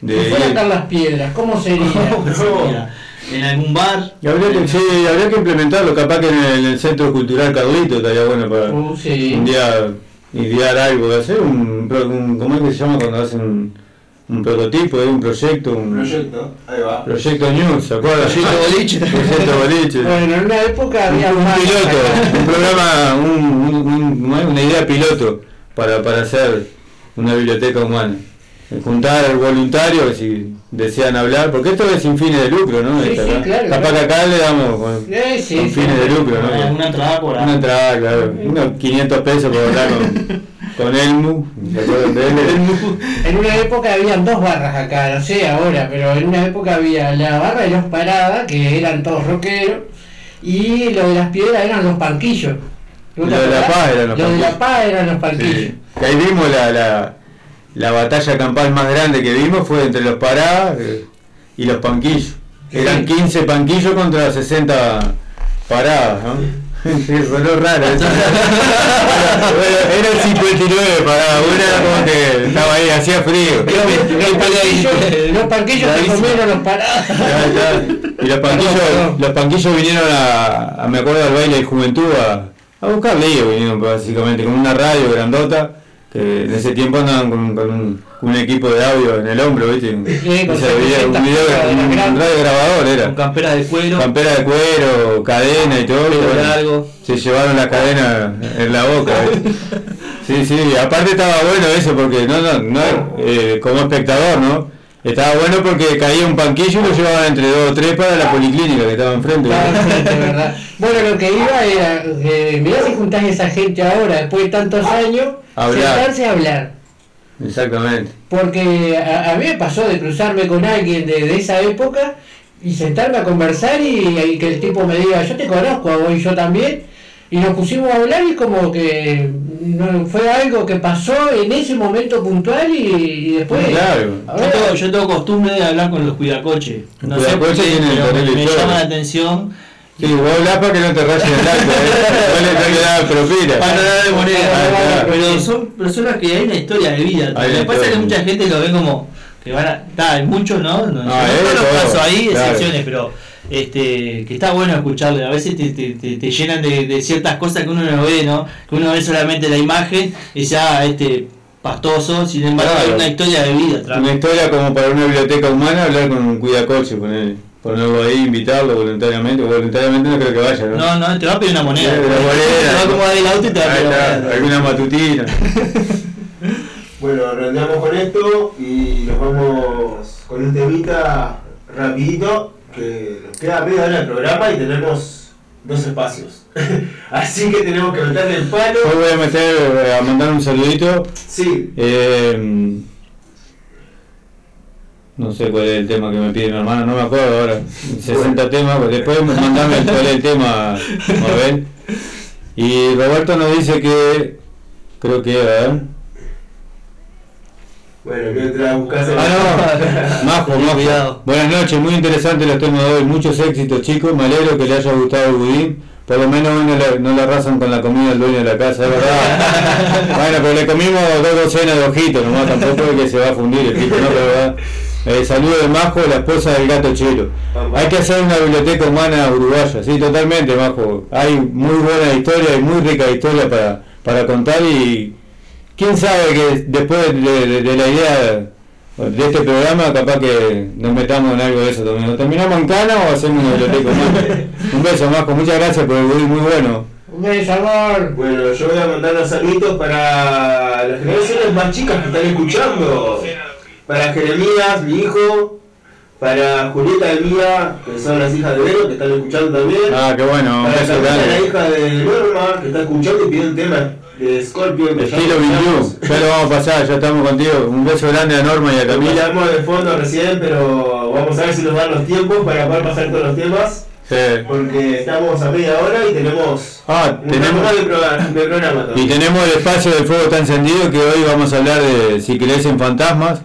Si fuera a estar las piedras, ¿cómo sería? en algún bar. Y habría que, sí, habría que implementarlo. Capaz que en el, en el Centro Cultural Carlito estaría bueno para Uh, sí. un día idear algo. Hacer un, un- ¿Cómo es que se llama cuando hacen un, un prototipo, de un proyecto? Un Proyecto, ahí va. Proyecto News, ¿se acuerdan? Proyecto Boliche. Proyecto Boliche. Bueno, en una época había un más. piloto, un programa, un, una idea piloto para, para hacer una biblioteca humana. Eh, Juntar voluntarios si desean hablar, porque esto es sin fines de lucro, ¿no? Sí, Esta, sí, claro, Capaz claro. que acá le damos con, Eh, sí, con sí. fines de lucro, Una, ¿no? una entrada por Una ahí. entrada, claro. Unos 500 pesos por hablar con, con Elmu. ¿Se acuerdan de él? En una época habían dos barras acá, no sé ahora, pero en una época había la barra de los paradas, que eran todos rockeros, y lo de las piedras eran los panquillos. ¿No te Lo de La? Paz eran los Lo de la panquillos. paz eran los panquillos. Sí. Que ahí vimos la, la, la batalla campal más grande que vimos fue entre los paradas eh, y los panquillos. Eran 15 panquillos contra 60 paradas, ¿no? Sí, sonó raro. eso. Bueno, era el 59 paradas, una era como que estaba ahí, hacía frío. Los panquillos, los panquillos se comieron los ya. Y los panquillos, los panquillos vinieron a, a- me acuerdo al baile de juventud a, a buscar lío, vinieron básicamente con una radio grandota, que en ese tiempo andaban con, con un, con un equipo de audio en el hombro, ¿viste? Sí, con un 700 video, de un, radio grabador Con era. camperas de cuero. Campera de cuero, cadena y todo. largo. Se llevaron la cadena en la boca. ¿viste? Sí, sí, aparte estaba bueno eso porque no, no, no, eh, como espectador, ¿no? Estaba bueno porque caía un panquillo y lo llevaban entre dos o tres para la policlínica que estaba enfrente. enfrente, ¿verdad? Bueno, lo que iba era, eh, mirá si juntás esa gente ahora, después de tantos años, Hablar. sentarse a hablar. Exactamente. Porque a, a mí me pasó de cruzarme con alguien de, de esa época y sentarme a conversar y, y que el tipo me diga, yo te conozco a vos y yo también. Y nos pusimos a hablar y como que no, fue algo que pasó en ese momento puntual y, y después... Claro. Yo tengo, yo tengo costumbre de hablar con los cuidacoches. No sé por qué, pero me, llama la atención. Sí, vos hablás para que no te rayen el acto, ¿eh? No le, no le das propina. Para no dar de moneda. Ah, claro. Pero son personas que hay una historia de vida. Hay Lo que pasa es que mucha gente lo ve como que van a. Está, hay muchos, ¿no? No, Ah, yo eh, no los todo, paso ahí, claro. excepciones, pero este que está bueno escucharle. A veces te, te, te, te llenan de, de ciertas cosas que uno no ve, ¿no? Que uno ve solamente la imagen y ya este pastoso, sin embargo Claro. hay una historia de vida atrás. Una historia como para una biblioteca humana hablar con un cuidacoche, con él. ponerlo ahí, invitarlo voluntariamente. Voluntariamente no creo que vaya, ¿no? No, no, te va a pedir una moneda. Una Te va a acomodar el auto y te va a pedir una moneda. alguna matutina. Bueno, arrancamos con esto y nos vamos con un temita rapidito que nos queda media hora de programa y tenemos dos espacios. Así que tenemos que meterle el palo. Hoy voy a meter, eh, a mandar un saludito. Sí. Eh, no sé cuál es el tema que me pide mi hermano, no me acuerdo ahora. 60 temas, pues después mandame cuál es el tema, Mabel. Y Roberto nos dice que, creo que, a ver. Bueno, mientras buscas el... Ah, no, Majo, Majo. Buenas noches, muy interesante los temas de hoy, muchos éxitos chicos, me alegro que le haya gustado el budín. Por lo menos hoy no le, no le arrasan con la comida del dueño de la casa, es verdad. bueno, pero le comimos dos docenas de ojitos nomás, tampoco es que se va a fundir el tipo, ¿no? Pero, ¿verdad? Eh, saludo de Majo, la esposa del gato Chelo. Hay que hacer una biblioteca humana uruguaya, sí, totalmente, Majo. Hay muy buena historia y muy rica historia para, para contar y quién sabe que después de, de- de la idea de este programa capaz que nos metamos en algo de eso también. ¿Lo terminamos en cana o hacemos una biblioteca? Un beso, Majo, muchas gracias por el muy bueno. Un beso, amor. Bueno, yo voy a mandar los saluditos para las generaciones más chicas que están escuchando. Para Jeremías, mi hijo. Para Julieta y Mía, que son las hijas de Vero, que están escuchando también. Ah, qué bueno, Para la hija de Norma, que está escuchando y pide un tema de Scorpion. que ya Estilo lo ya lo vamos a pasar, ya estamos contigo. Un beso grande a Norma y a Lo Camila. pasamos de fondo recién, pero vamos a ver si nos dan los tiempos para poder pasar todos los temas. Sí. Porque estamos a media hora y tenemos Ah, un tenemos- más de, programa, de programa Y tenemos el espacio del fuego está encendido que hoy vamos a hablar de si crees en fantasmas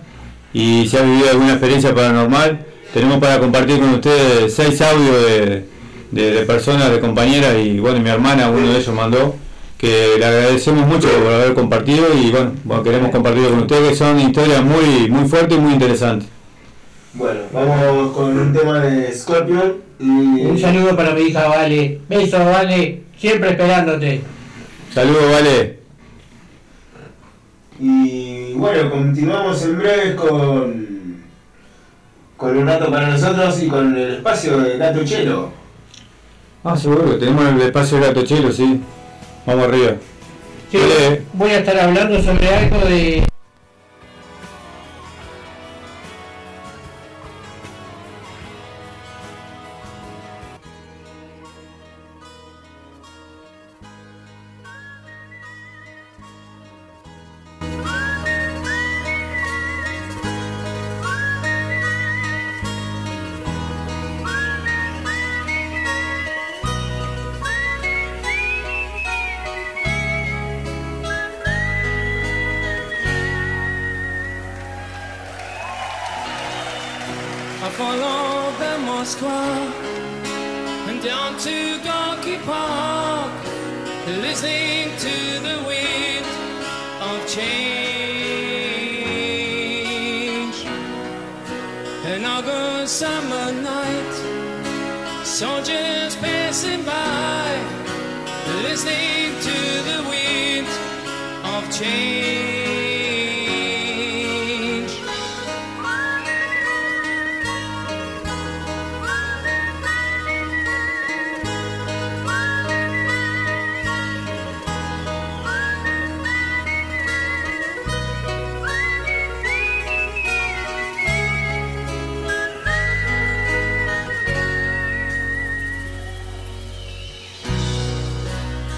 y si has vivido alguna experiencia paranormal. Tenemos para compartir con ustedes seis audios de, de- de personas, de compañeras y bueno, mi hermana, uno de ellos mandó, que le agradecemos mucho por haber compartido y bueno, bueno, queremos compartirlo con ustedes que son historias muy, muy fuertes y muy interesantes. Bueno, vamos con un tema de Scorpion y... Un saludo para mi hija Vale. Beso, Vale. Siempre esperándote. Saludos, Vale. Y bueno, continuamos en breve con, con un rato para nosotros y con el espacio de Gato Chelo. Ah, seguro, tenemos el espacio de Gato Chelo, sí. Vamos arriba. Sí, voy a estar hablando sobre algo de...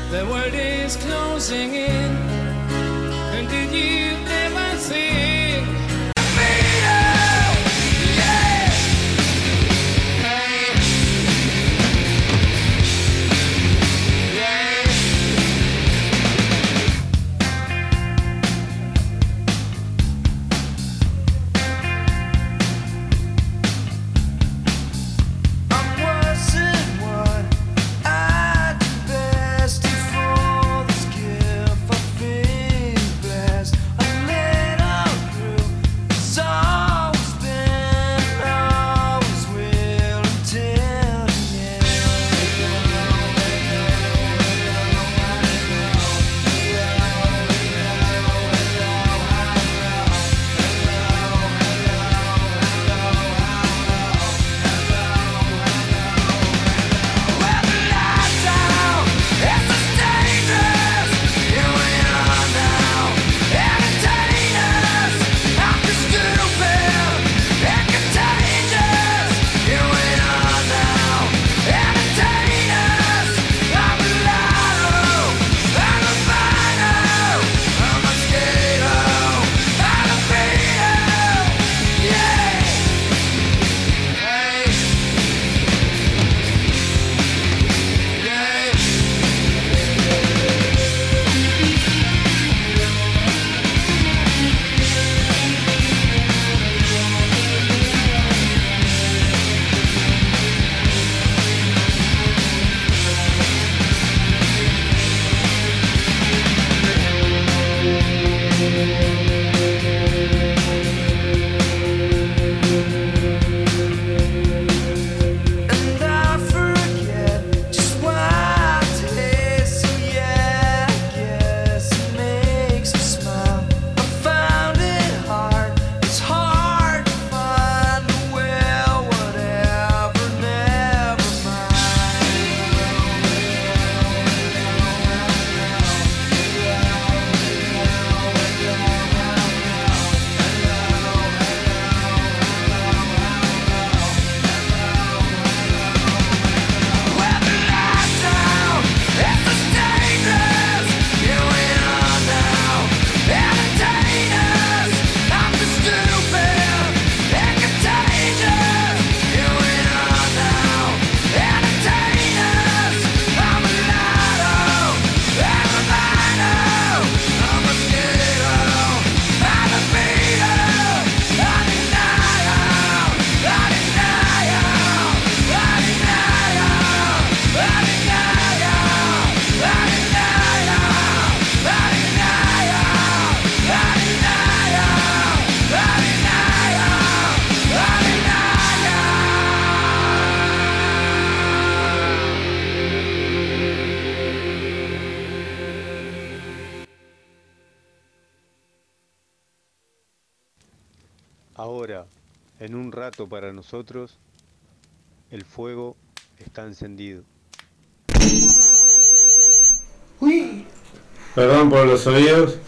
The world is closing in. And did you ever think? Nosotros, el fuego está encendido. Perdón por los oídos.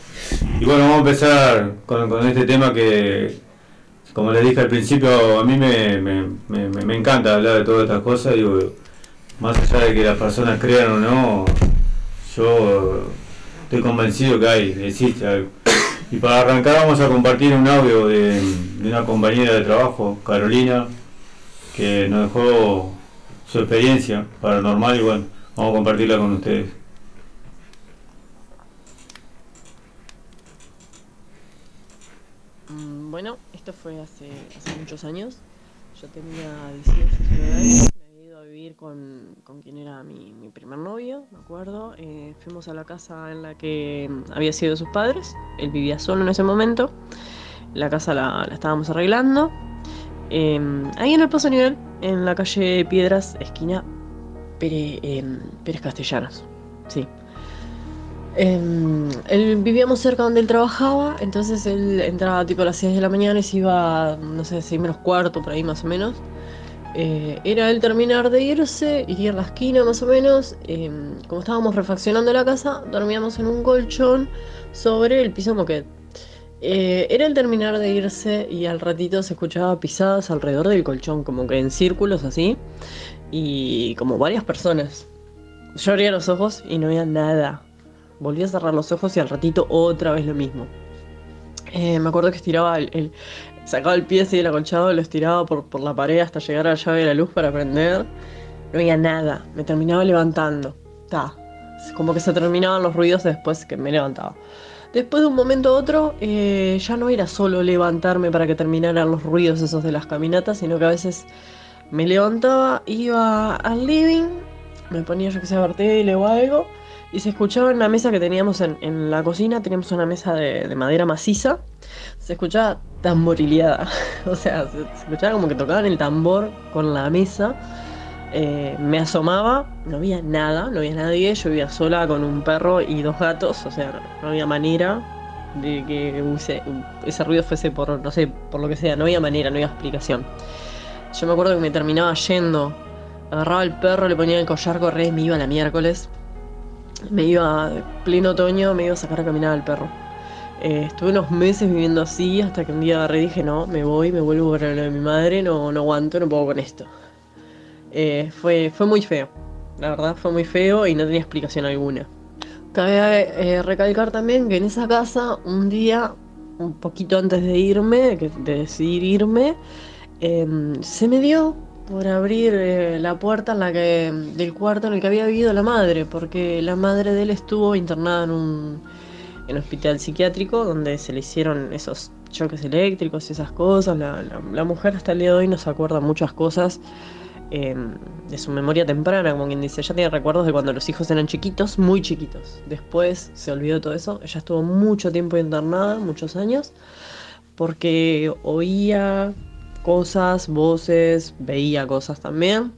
Y bueno, vamos a empezar con, con este tema que, como les dije al principio, a mí me, me, me, me encanta hablar de todas estas cosas. Digo, más allá de que las personas crean o no, yo estoy convencido que hay, existe algo. Y para arrancar vamos a compartir un audio de, una compañera de trabajo, Carolina, que nos dejó su experiencia paranormal y bueno, vamos a compartirla con ustedes. Mm, Bueno, esto fue hace, hace muchos años. Yo tenía 18, 19 años. Vivir con, con quien era mi, mi primer novio, me acuerdo. Eh, fuimos a la casa en la que mm, había sido sus padres. Él vivía solo en ese momento. La casa la, la estábamos arreglando. Eh, ahí en el Paso Nivel, en la calle Piedras, esquina Pere- em, Pérez Castellanos. Sí. Em, él vivíamos cerca donde él trabajaba, entonces él entraba tipo a las 6 de la mañana y se iba, no sé, 6 menos cuarto, por ahí más o menos. Eh, era él terminar de irse, iría a la esquina más o menos. em, como estábamos refaccionando la casa, dormíamos en un colchón sobre el piso moquet. Eh, era el terminar de irse y al ratito se escuchaba pisadas alrededor del colchón, como que en círculos así, y como varias personas. Yo abría los ojos y no había nada. Volví a cerrar los ojos y al ratito otra vez lo mismo. Eh, me acuerdo que estiraba el- sacaba el pie así del acolchado, lo estiraba por, por la pared hasta llegar a la llave de la luz para prender. No había nada. Me terminaba levantando. Ta. Como que se terminaban los ruidos después que me levantaba. Después de un momento a otro, eh, ya no era solo levantarme para que terminaran los ruidos esos de las caminatas, sino que a veces me levantaba, iba al living, me ponía yo que sé a ver tele o algo, y se escuchaba en la mesa que teníamos en, en la cocina, teníamos una mesa de, de madera maciza, se escuchaba tamborileada, o sea, se, escuchaba como que tocaban el tambor con la mesa. Eh, me asomaba, no había nada, no había nadie, yo vivía sola con un perro y dos gatos, o sea, no, había manera de que use- ese ruido fuese por, no sé, por lo que sea, no había manera, no había explicación. Yo me acuerdo que me terminaba yendo, agarraba el perro, le ponía el collar correa y me iba la miércoles. Me iba, pleno otoño, me iba a sacar a caminar al perro. Eh, estuve unos meses viviendo así hasta que un día agarré y dije, no, me voy, me vuelvo para lo de mi madre, no, no aguanto, no puedo con esto. Eh, fue, fue muy feo, la verdad fue muy feo y no tenía explicación alguna. Cabe eh, recalcar también que en esa casa, un día, un poquito antes de irme, de decidir irme, em, se me dio por abrir eh, la puerta en la que, del cuarto en el que había vivido la madre, porque la madre de él estuvo internada en un, en hospital psiquiátrico donde se le hicieron esos choques eléctricos y esas cosas. La, la- mujer hasta el día de hoy no se acuerda muchas cosas eh, de su memoria temprana, como quien dice. Ella tiene recuerdos de cuando los hijos eran chiquitos, muy chiquitos. Después se olvidó todo eso. Ella estuvo mucho tiempo internada, muchos años, porque oía cosas, voces, veía cosas también.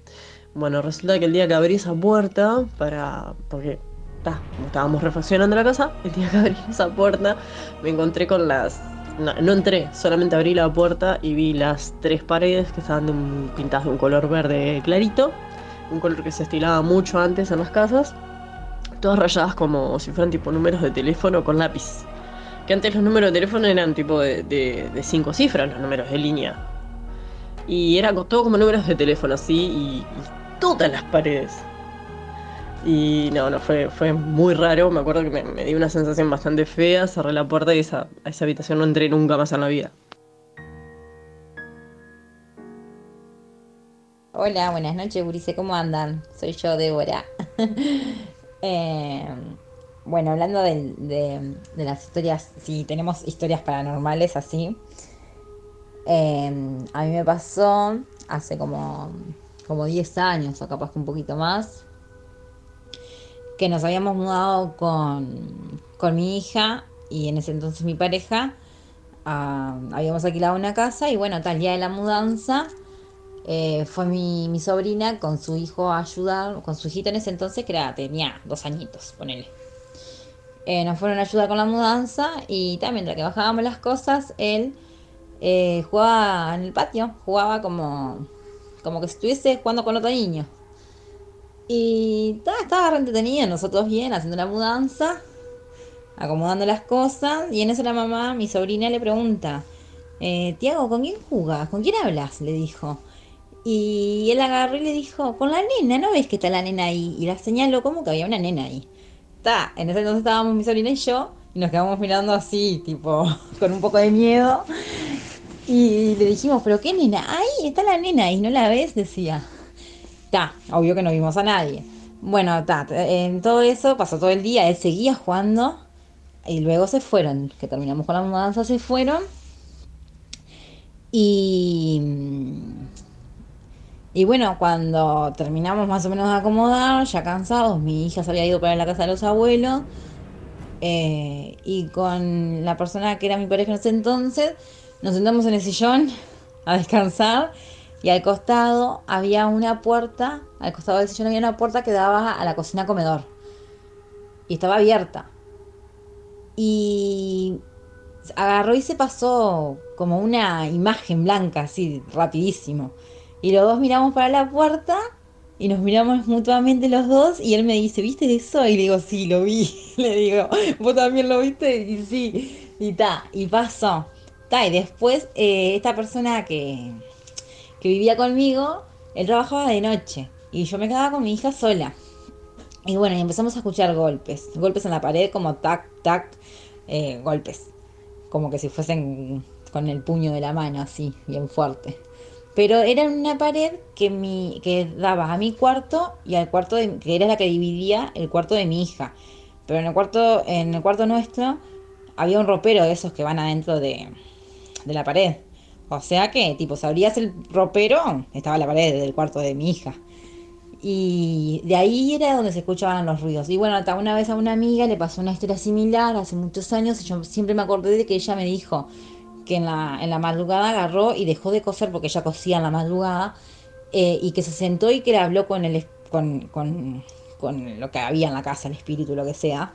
Bueno, resulta que el día que abrí esa puerta para. porque. ta, estábamos refaccionando la casa, el día que abrí esa puerta me encontré con las. No, no entré, solamente abrí la puerta y vi las tres paredes que estaban de un- pintadas de un color verde clarito, un color que se estilaba mucho antes en las casas, todas rayadas como si fueran tipo números de teléfono con lápiz. Que antes los números de teléfono eran tipo de, de- de cinco cifras, los números de línea. Y era todo como números de teléfono así y, todas las paredes. Y no, no, fue, fue muy raro. Me acuerdo que me, me dio una sensación bastante fea. Cerré la puerta y esa, a esa habitación no entré nunca más en la vida. Hola, buenas noches, Gurice, ¿cómo andan? Soy yo, Débora. Eh, bueno, hablando de, de las historias, si tenemos historias paranormales así, eh, a mí me pasó hace como, como 10 años o capaz que un poquito más, que nos habíamos mudado con, con mi hija y en ese entonces mi pareja. habíamos alquilado una casa y bueno, tal día de la mudanza eh, fue mi, mi sobrina con su hijo a ayudar, con su hijito en ese entonces, que era, tenía dos añitos, ponele. Eh, nos fueron a ayudar con la mudanza y también mientras que bajábamos las cosas, él eh, jugaba en el patio, jugaba como, como que estuviese jugando con otro niño. Y ta, estaba re entretenida, nosotros bien, haciendo la mudanza, acomodando las cosas. Y en eso la mamá, mi sobrina, le pregunta, eh, Tiago, ¿con quién jugas? ¿Con quién hablas? Le dijo. Y él agarró y le dijo, con la nena, ¿no ves que está la nena ahí? Y la señaló como que había una nena ahí. Ta, en ese entonces estábamos mi sobrina y yo, y nos quedamos mirando así, tipo, con un poco de miedo. Y le dijimos, ¿pero qué nena? Ahí está la nena y no la ves, decía. Ta, obvio que no vimos a nadie. Bueno, ta, en todo eso pasó todo el día, él seguía jugando y luego se fueron, que terminamos con la mudanza, se fueron. Y, y bueno, cuando terminamos más o menos de acomodar, ya cansados, mi hija se había ido para la casa de los abuelos. eh, y con la persona que era mi pareja en ese entonces, nos sentamos en el sillón a descansar. Y al costado había una puerta, al costado del sillón había una puerta que daba a la cocina comedor. Y estaba abierta. Y agarró y se pasó como una imagen blanca, así, rapidísimo. Y los dos miramos para la puerta y nos miramos mutuamente los dos y él me dice, ¿viste eso? Y le digo, sí, lo vi. Le digo, ¿vos también lo viste? Y sí, y ta, y pasó. Y después eh, esta persona que, que vivía conmigo, él trabajaba de noche y yo me quedaba con mi hija sola. Y bueno, y empezamos a escuchar golpes, golpes en la pared como tac, tac, eh, golpes, como que si fuesen con el puño de la mano así, bien fuerte. Pero era una pared que, mi, que daba a mi cuarto y al cuarto de, que era la que dividía el cuarto de mi hija. Pero en el cuarto, en el cuarto nuestro había un ropero de esos que van adentro de, de la pared. O sea que, tipo, si el ropero, estaba la pared del cuarto de mi hija. Y de ahí era donde se escuchaban los ruidos. Y bueno, hasta una vez a una amiga le pasó una historia similar hace muchos años y yo siempre me acordé de que ella me dijo que en la, en la madrugada agarró y dejó de coser porque ella cosía en la madrugada eh, y que se sentó y que le habló con, el, con, con, con lo que había en la casa, el espíritu, lo que sea,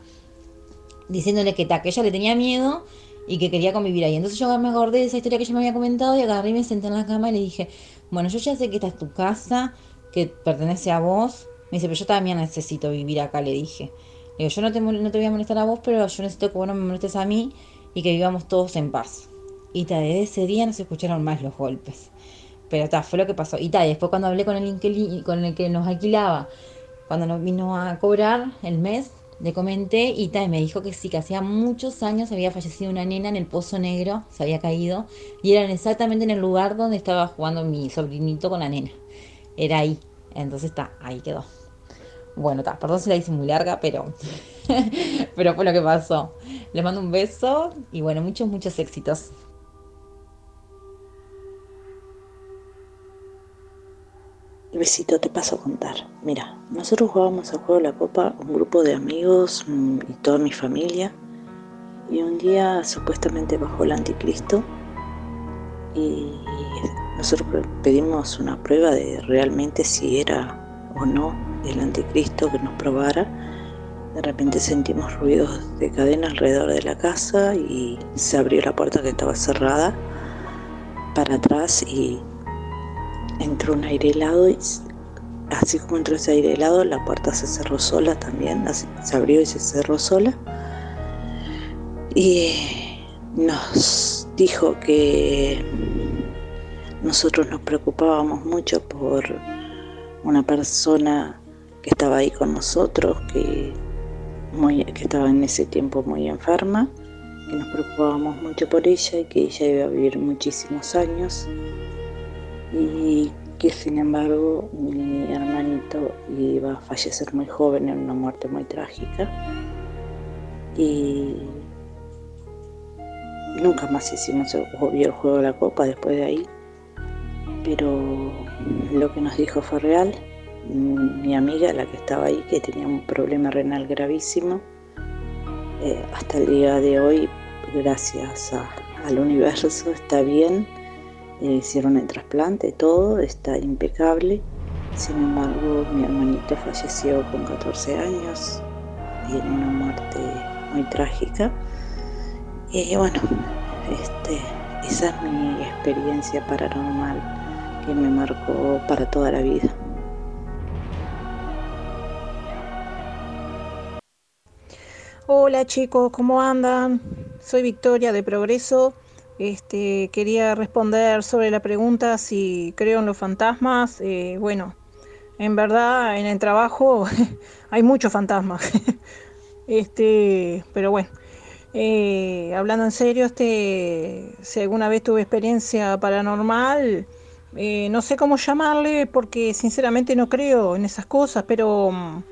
diciéndole que, ta, que ella le tenía miedo y que quería convivir ahí. Entonces yo me acordé de esa historia que ella me había comentado y agarré y me senté en la cama y le dije, bueno, yo ya sé que esta es tu casa, que pertenece a vos. Me dice, pero yo también necesito vivir acá, le dije. Le digo, yo no te, no te voy a molestar a vos, pero yo necesito que vos no me molestes a mí y que vivamos todos en paz. Y ta, desde ese día no se escucharon más los golpes. Pero ta, fue lo que pasó. Y ta, después cuando hablé con el, con el que nos alquilaba, cuando nos vino a cobrar el mes, le comenté y ta, y me dijo que sí, que hacía muchos años había fallecido una nena en el Pozo Negro, se había caído, y eran exactamente en el lugar donde estaba jugando mi sobrinito con la nena. Era ahí. Entonces está, ahí quedó. Bueno, ta, perdón si la hice muy larga, pero, pero fue lo que pasó. Les mando un beso y bueno, muchos, muchos éxitos. Besito, te paso a contar. Mira, nosotros jugábamos al juego de la copa, un grupo de amigos mm, y toda mi familia. Y un día supuestamente bajó el anticristo y nosotros pedimos una prueba de realmente si era o no el anticristo que nos probara. De repente sentimos ruidos de cadena alrededor de la casa y se abrió la puerta que estaba cerrada para atrás y entró un aire helado y así como entró ese aire helado la puerta se cerró sola también, se abrió y se cerró sola. Y nos dijo que nosotros nos preocupábamos mucho por una persona que estaba ahí con nosotros, que, muy, que estaba en ese tiempo muy enferma, que nos preocupábamos mucho por ella y que ella iba a vivir muchísimos años y que sin embargo mi hermanito iba a fallecer muy joven en una muerte muy trágica. Y nunca más hicimos el, juego de la copa después de ahí. Pero lo que nos dijo fue real. Mi amiga la que estaba ahí que tenía un problema renal gravísimo eh, hasta el día de hoy gracias al universo está bien le hicieron el trasplante, todo está impecable. Sin embargo, mi hermanito falleció con 14 años y en una muerte muy trágica. Y bueno, este, Esa es mi experiencia paranormal que me marcó para toda la vida. Hola chicos, ¿cómo andan? Soy Victoria de Progreso. Este, quería responder sobre la pregunta si creo en los fantasmas. Eh, bueno, en verdad en el trabajo hay muchos fantasmas. este, pero bueno, eh, hablando en serio, este, si alguna vez tuve experiencia paranormal, eh, no sé cómo llamarle porque sinceramente no creo en esas cosas, pero mm,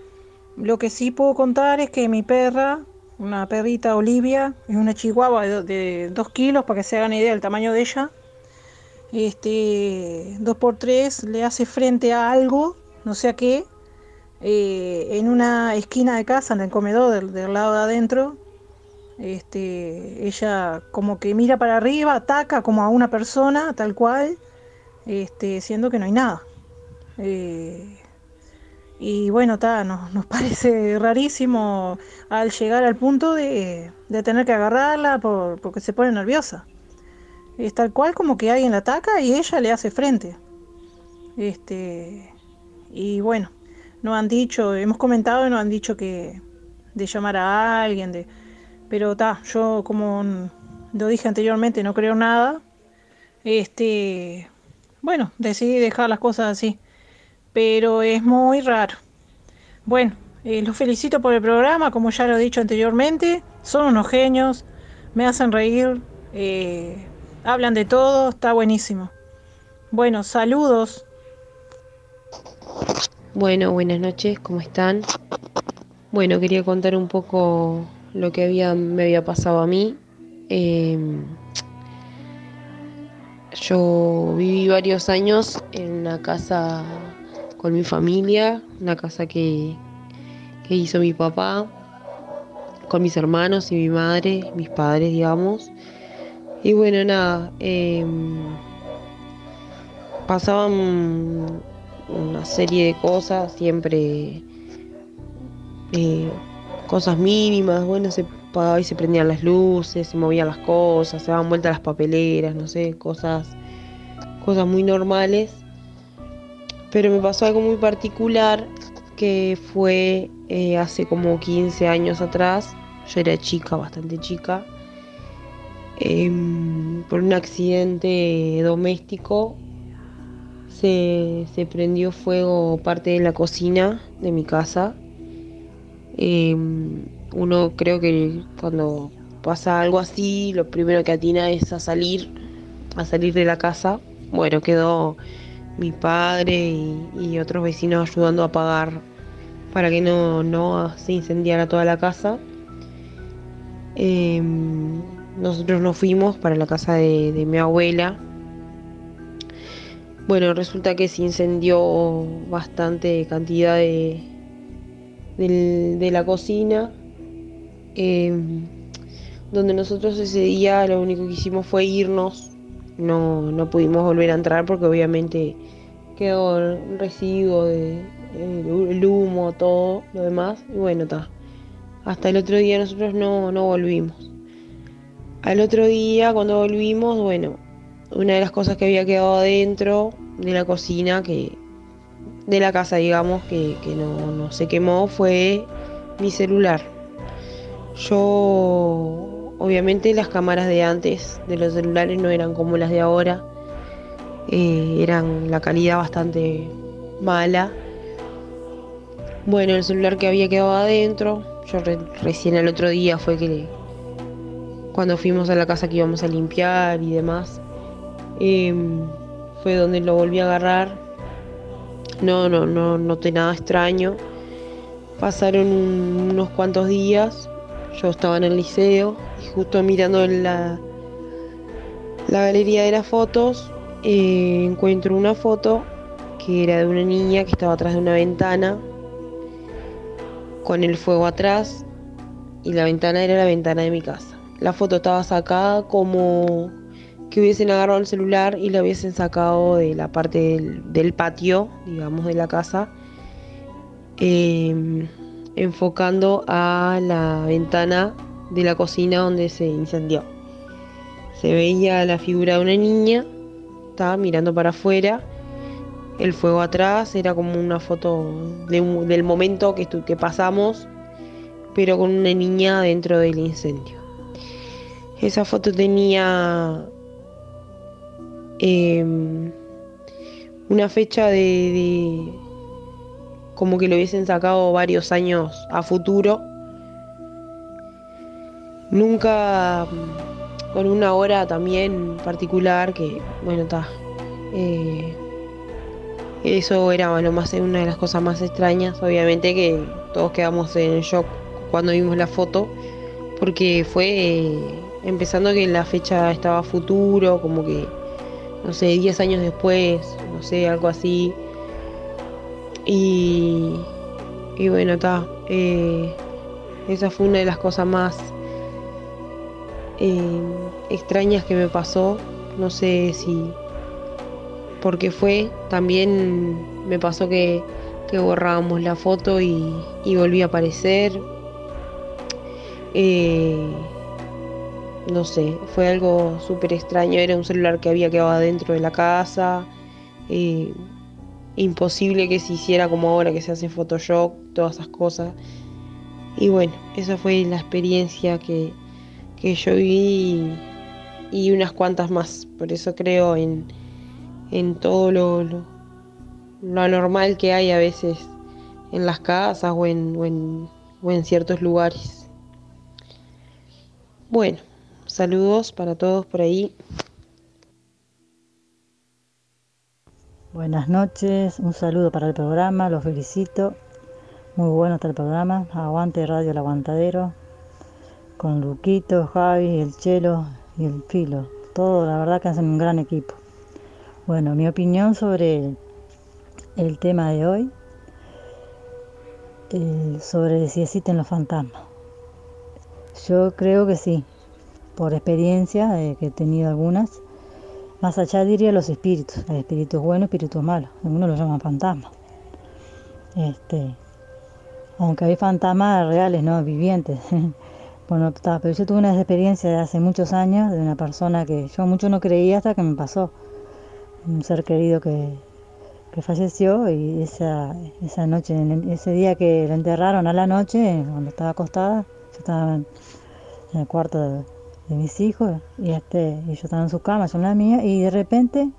lo que sí puedo contar es que mi perra, una perrita Olivia, es una chihuahua de, do- de dos kilos, para que se hagan idea del tamaño de ella. Este, dos por tres le hace frente a algo, no sé a qué, eh, en una esquina de casa, en el comedor del, del lado de adentro. Este, ella como que mira para arriba, ataca como a una persona, tal cual, este, siendo que no hay nada. Eh, y bueno, ta, nos, nos parece rarísimo al llegar al punto de, de tener que agarrarla por- porque se pone nerviosa. Es tal cual como que alguien la ataca y ella le hace frente. Este, y bueno, nos han dicho, hemos comentado y nos han dicho que de llamar a alguien, de, pero ta, yo como lo dije anteriormente, no creo nada. Este, bueno, decidí dejar las cosas así pero es muy raro. Bueno, eh, los felicito por el programa, como ya lo he dicho anteriormente, son unos genios, me hacen reír, eh, hablan de todo, está buenísimo. Bueno, saludos. Bueno, buenas noches, ¿cómo están? Bueno, quería contar un poco lo que me había pasado a mí. Em, yo viví varios años en una casa con mi familia, una casa que, que hizo mi papá, con mis hermanos y mi madre, mis padres, digamos. Y bueno, nada, em, pasaban una serie de cosas, siempre eh, cosas mínimas, bueno, se apagaba y se prendían las luces, se movían las cosas, se daban vueltas las papeleras, no sé, cosas, cosas muy normales. Pero me pasó algo muy particular que fue eh, hace como 15 años atrás, yo era chica, bastante chica, em, por un accidente doméstico se, se prendió fuego parte de la cocina de mi casa. Em, uno creo que cuando pasa algo así, lo primero que atina es a salir, a salir de la casa. Bueno, quedó mi padre y, otros vecinos ayudando a apagar para que no, no se incendiara toda la casa. Em, nosotros nos fuimos para la casa de, de mi abuela. Bueno, resulta que se incendió bastante cantidad de, del- de la cocina. em, donde nosotros ese día lo único que hicimos fue irnos. No, no pudimos volver a entrar porque obviamente quedó el residuo de el humo, todo lo demás. Y bueno, está. Hasta el otro día nosotros no, no volvimos. Al otro día, cuando volvimos, bueno, una de las cosas que había quedado adentro de la cocina, que de la casa, digamos, que, que no, no se quemó, fue mi celular. Yo, obviamente, las cámaras de antes de los celulares no eran como las de ahora. Eh, eran la calidad bastante mala. Bueno, el celular que había quedado adentro, yo re- recién el otro día fue que cuando fuimos a la casa que íbamos a limpiar y demás, em, fue donde lo volví a agarrar. No, no, no noté nada extraño. Pasaron un- unos cuantos días, yo estaba en el liceo justo mirando la, la galería de las fotos, eh, encuentro una foto que era de una niña que estaba atrás de una ventana con el fuego atrás y la ventana era la ventana de mi casa. La foto estaba sacada como que hubiesen agarrado el celular y la hubiesen sacado de la parte del, patio, digamos, de la casa, em, enfocando a la ventana de la cocina donde se incendió. se veía la figura de una niña, estaba mirando para afuera, el fuego atrás, era como una foto del momento que, que pasamos, pero con una niña dentro del incendio. Esa foto tenía em, una fecha de, de- como que lo hubiesen sacado varios años a futuro. Nunca con una hora también particular que, bueno, está. eh, eso era bueno, más, una de las cosas más extrañas, obviamente que todos quedamos en shock cuando vimos la foto, porque fue eh, empezando que la fecha estaba futuro, como que, no sé, 10 años después, no sé, algo así. Y, y bueno, está. esa fue una de las cosas más eh, extrañas que me pasó. No sé si por qué fue. También me pasó que, borrábamos la foto y, y volví a aparecer. Eh, no sé, fue algo súper extraño. Era un celular que había quedado adentro de la casa. eh, imposible que se hiciera como ahora que se hace Photoshop, todas esas cosas. Y bueno, esa fue la experiencia que, que yo viví y, unas cuantas más. Por eso creo en, en todo lo, lo, lo anormal que hay a veces en las casas o en, o en, o en ciertos lugares. Bueno, saludos para todos por ahí. Buenas noches, un saludo para el programa, los felicito. Muy bueno está el programa. Aguante Radio El Aguantadero. Con Luquito, Javi, el Chelo y el Filo. Todo, la verdad que hacen un gran equipo. Bueno, mi opinión sobre el, tema de hoy. el- sobre si existen los fantasmas. Yo creo que sí. Por experiencia, eh, que he tenido algunas. Más allá diría los espíritus, espíritus buenos, espíritus malos, algunos los llaman fantasmas. Este, aunque hay fantasmas reales, no vivientes. bueno, está, pero yo tuve una experiencia de hace muchos años de una persona que yo mucho no creía hasta que me pasó. Un ser querido que, que falleció y esa, esa noche, ese día que lo enterraron a la noche, cuando estaba acostada, yo estaba en, el cuarto de, de mis hijos y este y yo estaba en su cama, yo en la mía y de repente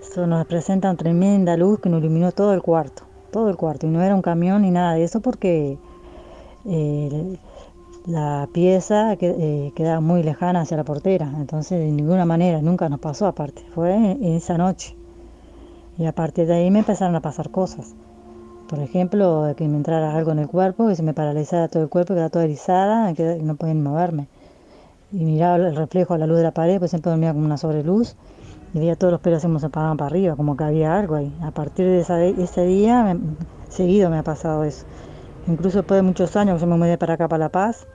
eso nos presenta una tremenda luz que nos iluminó todo el cuarto, todo el cuarto y no era un camión ni nada de eso porque eh, la pieza eh, quedaba muy lejana hacia la portera, entonces de ninguna manera, nunca nos pasó aparte, fue en, esa noche y a partir de ahí me empezaron a pasar cosas. Por ejemplo, que me entrara algo en el cuerpo, que se me paralizara todo el cuerpo, quedaba toda erizada, que no podía moverme y miraba el reflejo a la luz de la pared, pues siempre dormía como una sobreluz y veía todos los pelos se paraban para arriba, como que había algo ahí. A partir de ese día, me- seguido me ha pasado eso. Incluso después de muchos años, yo me mudé para acá, para La Paz,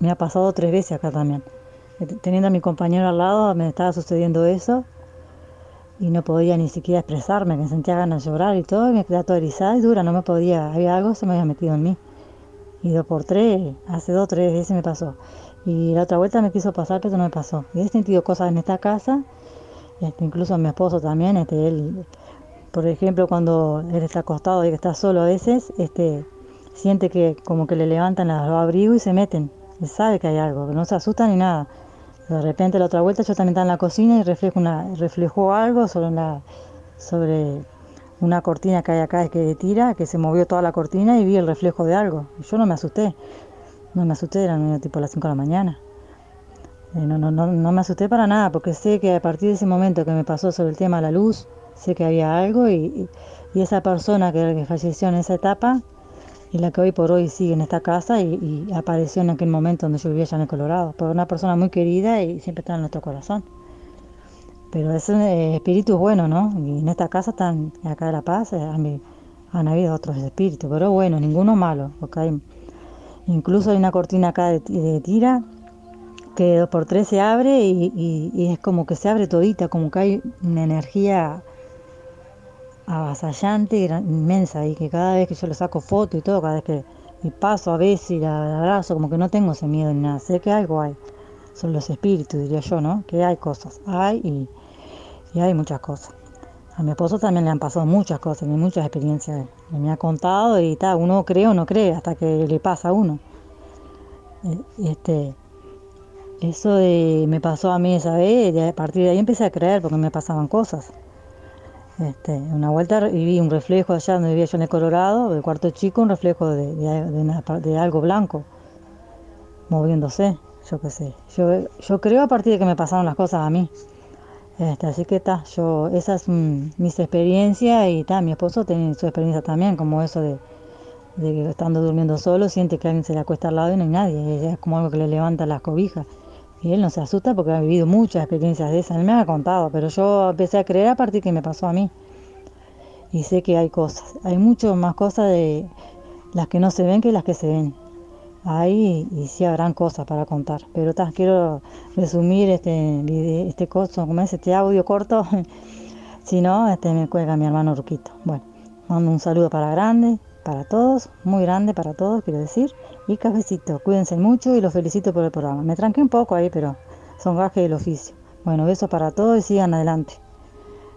me ha pasado tres veces acá también. Eh, Teniendo a mi compañero al lado, me estaba sucediendo eso y no podía ni siquiera expresarme, que sentía ganas de llorar y todo, y me quedaba toda erizada y dura, no me podía, había algo se me había metido en mí. Y dos por tres, hace dos o tres veces me pasó. Y la otra vuelta me quiso pasar, pero no me pasó. Y he sentido cosas en esta casa, este, incluso mi esposo también, este, él, por ejemplo, cuando él está acostado y que está solo a veces, este, siente que como que le levantan los abrigos y se meten. Él sabe que hay algo, no se asusta ni nada. De repente la otra vuelta yo también estaba en la cocina y reflejo una, reflejó algo sobre una, sobre una cortina que hay acá que tira, que se movió toda la cortina y vi el reflejo de algo. Y yo no me asusté. No me asusté, eran tipo las 5 de la mañana. Eh, no, no, no, no me asusté para nada, porque sé que a partir de ese momento que me pasó sobre el tema de la luz, sé que había algo y, y- y esa persona que, que falleció en esa etapa y la que hoy por hoy sigue en esta casa y, apareció en aquel momento donde yo vivía allá en el Colorado, por una persona muy querida y siempre está en nuestro corazón. Pero es un eh, espíritu bueno, ¿no? Y en esta casa están, acá de La Paz, eh, han, habido otros espíritus, pero bueno, ninguno malo, porque incluso hay una cortina acá de, de tira que dos por tres se abre y- y es como que se abre todita, como que hay una energía avasallante y inmensa y que cada vez que yo le saco foto y todo, cada vez que paso a veces y la, abrazo, como que no tengo ese miedo ni nada, sé que algo hay. son los espíritus, diría yo, ¿no? Que hay cosas, hay y, hay muchas cosas. A mi esposo también le han pasado muchas cosas, y muchas experiencias. Y me ha contado y tal, uno cree o no cree hasta que le pasa a uno. Eh, Este, eso de, me pasó a mí esa vez, y a partir de ahí empecé a creer porque me pasaban cosas. Este, una vuelta y vi un reflejo allá donde vivía yo en el Colorado, del cuarto chico, un reflejo de, una de algo blanco moviéndose, yo qué sé. Yo, yo creo a partir de que me pasaron las cosas a mí. Este, así que está, yo, esas son mis experiencias y mi esposo tiene su experiencia también, como eso de, de que estando durmiendo solo siente que alguien se le acuesta al lado y no hay nadie, es como algo que le levanta las cobijas. Y él no se asusta porque ha vivido muchas experiencias de esas, él me ha contado, pero yo empecé a creer a partir que me pasó a mí. Y sé que hay cosas, hay mucho más cosas de las que no se ven que las que se ven. Ahí y sí habrán cosas para contar, pero ta, quiero resumir este vide- este coso, como es este audio corto, si no, este me cuelga mi hermano Ruquito. Bueno, mando un saludo para grande, para todos, muy grande para todos, quiero decir, y cafecito, cuídense mucho y los felicito por el programa. Me tranqué un poco ahí, pero son gajes del oficio. Bueno, besos para todos y sigan adelante.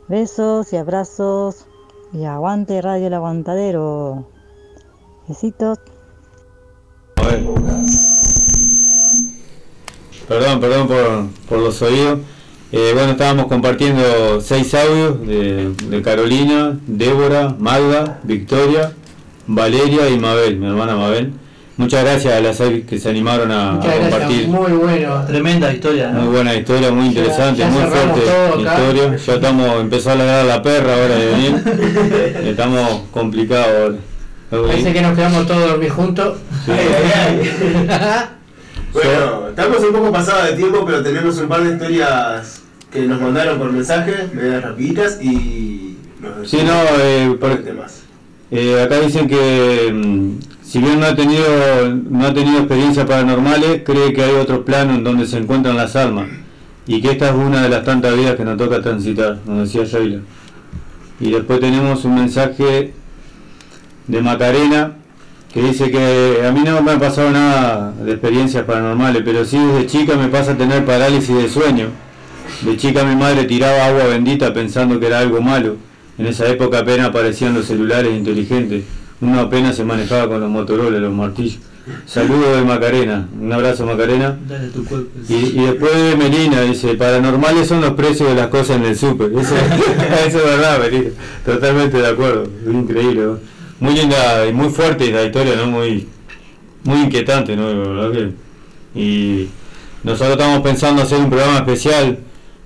Besos y abrazos y aguante Radio El Aguantadero. Besitos. Perdón, perdón por, por los oídos. Eh, bueno, estábamos compartiendo seis audios de, de Carolina, Débora, Magda, Victoria, Valeria y Mabel, mi hermana Mabel. Muchas gracias a las seis que se animaron a, gracias, compartir. muy bueno. Tremenda historia, ¿no? Muy buena historia, muy interesante, ya muy fuerte historia. Ya estamos, empezó a ladrar la perra ahora de venir. estamos complicados ahora. Parece que nos quedamos todos dormir juntos. Bueno, estamos un poco pasados de tiempo, pero tenemos un par de historias que nos mandaron por mensaje, medias rapiditas y... nos Sí, no, eh, por- temas. Eh, acá dicen que mm, si bien no ha tenido no ha tenido experiencias paranormales, cree que hay otro plano en donde se encuentran las almas y que esta es una de las tantas vidas que nos toca transitar, nos decía Sheila. Y después tenemos un mensaje de Macarena que dice que a mí no me ha pasado nada de experiencias paranormales, pero sí desde chica me pasa a tener parálisis de sueño. De chica mi madre tiraba agua bendita pensando que era algo malo. En esa época apenas aparecían los celulares inteligentes. Uno apenas se manejaba con los Motorola, los martillos. Saludos de Macarena. Un abrazo Macarena. Dale tu cuerpo. Y, y después Melina dice, paranormales son los precios de las cosas en el súper. Eso, eso es verdad, Melina. Totalmente de acuerdo. Increíble. ¿no? Muy linda y muy fuerte la historia, ¿no? Muy, muy inquietante, ¿no? La verdad que- Y nosotros estamos pensando hacer un programa especial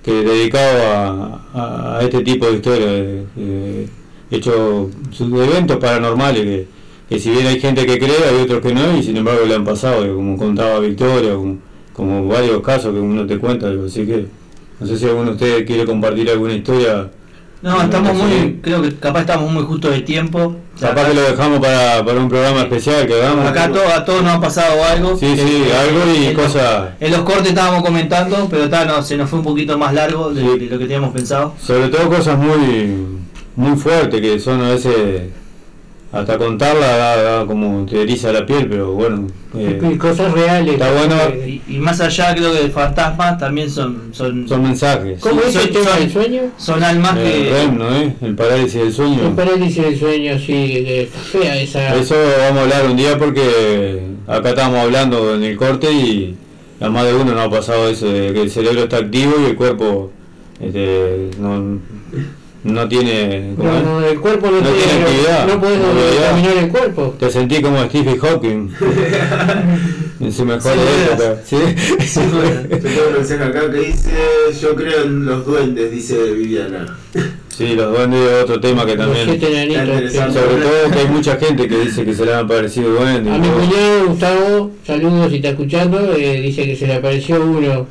que dedicado a, a- este tipo de historias, de, de- hecho sus eventos paranormales que, que si bien hay gente que cree, hay otros que no, y sin embargo le han pasado, como contaba Victoria, como, como varios casos que uno te cuenta, así que no sé si alguno de ustedes quiere compartir alguna historia. No, estamos muy, creo que capaz estamos muy justo de tiempo. Capaz que lo dejamos para, para un programa especial que hagamos. Acá to- a todos nos ha pasado algo. Sí, sí, Eh, algo y en los- cosas. En los cortes estábamos comentando, pero ta, no, se nos fue un poquito más largo de, de lo que teníamos pensado. Sobre todo cosas muy muy fuertes que son a veces hasta contarla da, da como te eriza la piel, pero bueno. eh, Y cosas reales. Está bueno. Y, y más allá creo que de fantasmas también son son, son mensajes. ¿Cómo es el tema son- del sueño? son almas El que REM, ¿no es? El parálisis del El sueño. parálisis del sueño, sí, de fea esa. Eso vamos a hablar un día porque acá estábamos hablando en el corte y a más de uno nos ha pasado eso, de que el cerebro está activo y el cuerpo este, no, no tiene... ¿cómo No, el cuerpo no, No tiene, tiene actividad. no podés caminar el cuerpo. Te sentí como Stephen Hawking en su mejor Sí, época. ¿sí? Yo tengo un mensaje acá que dice, yo creo en los duendes, dice Viviana. Sí, los duendes es otro tema que también... enanitos. Sobre todo que hay mucha gente que dice que se le han aparecido duendes. A mi cuñado Gustavo, saludos si está escuchando, eh, dice que se le apareció uno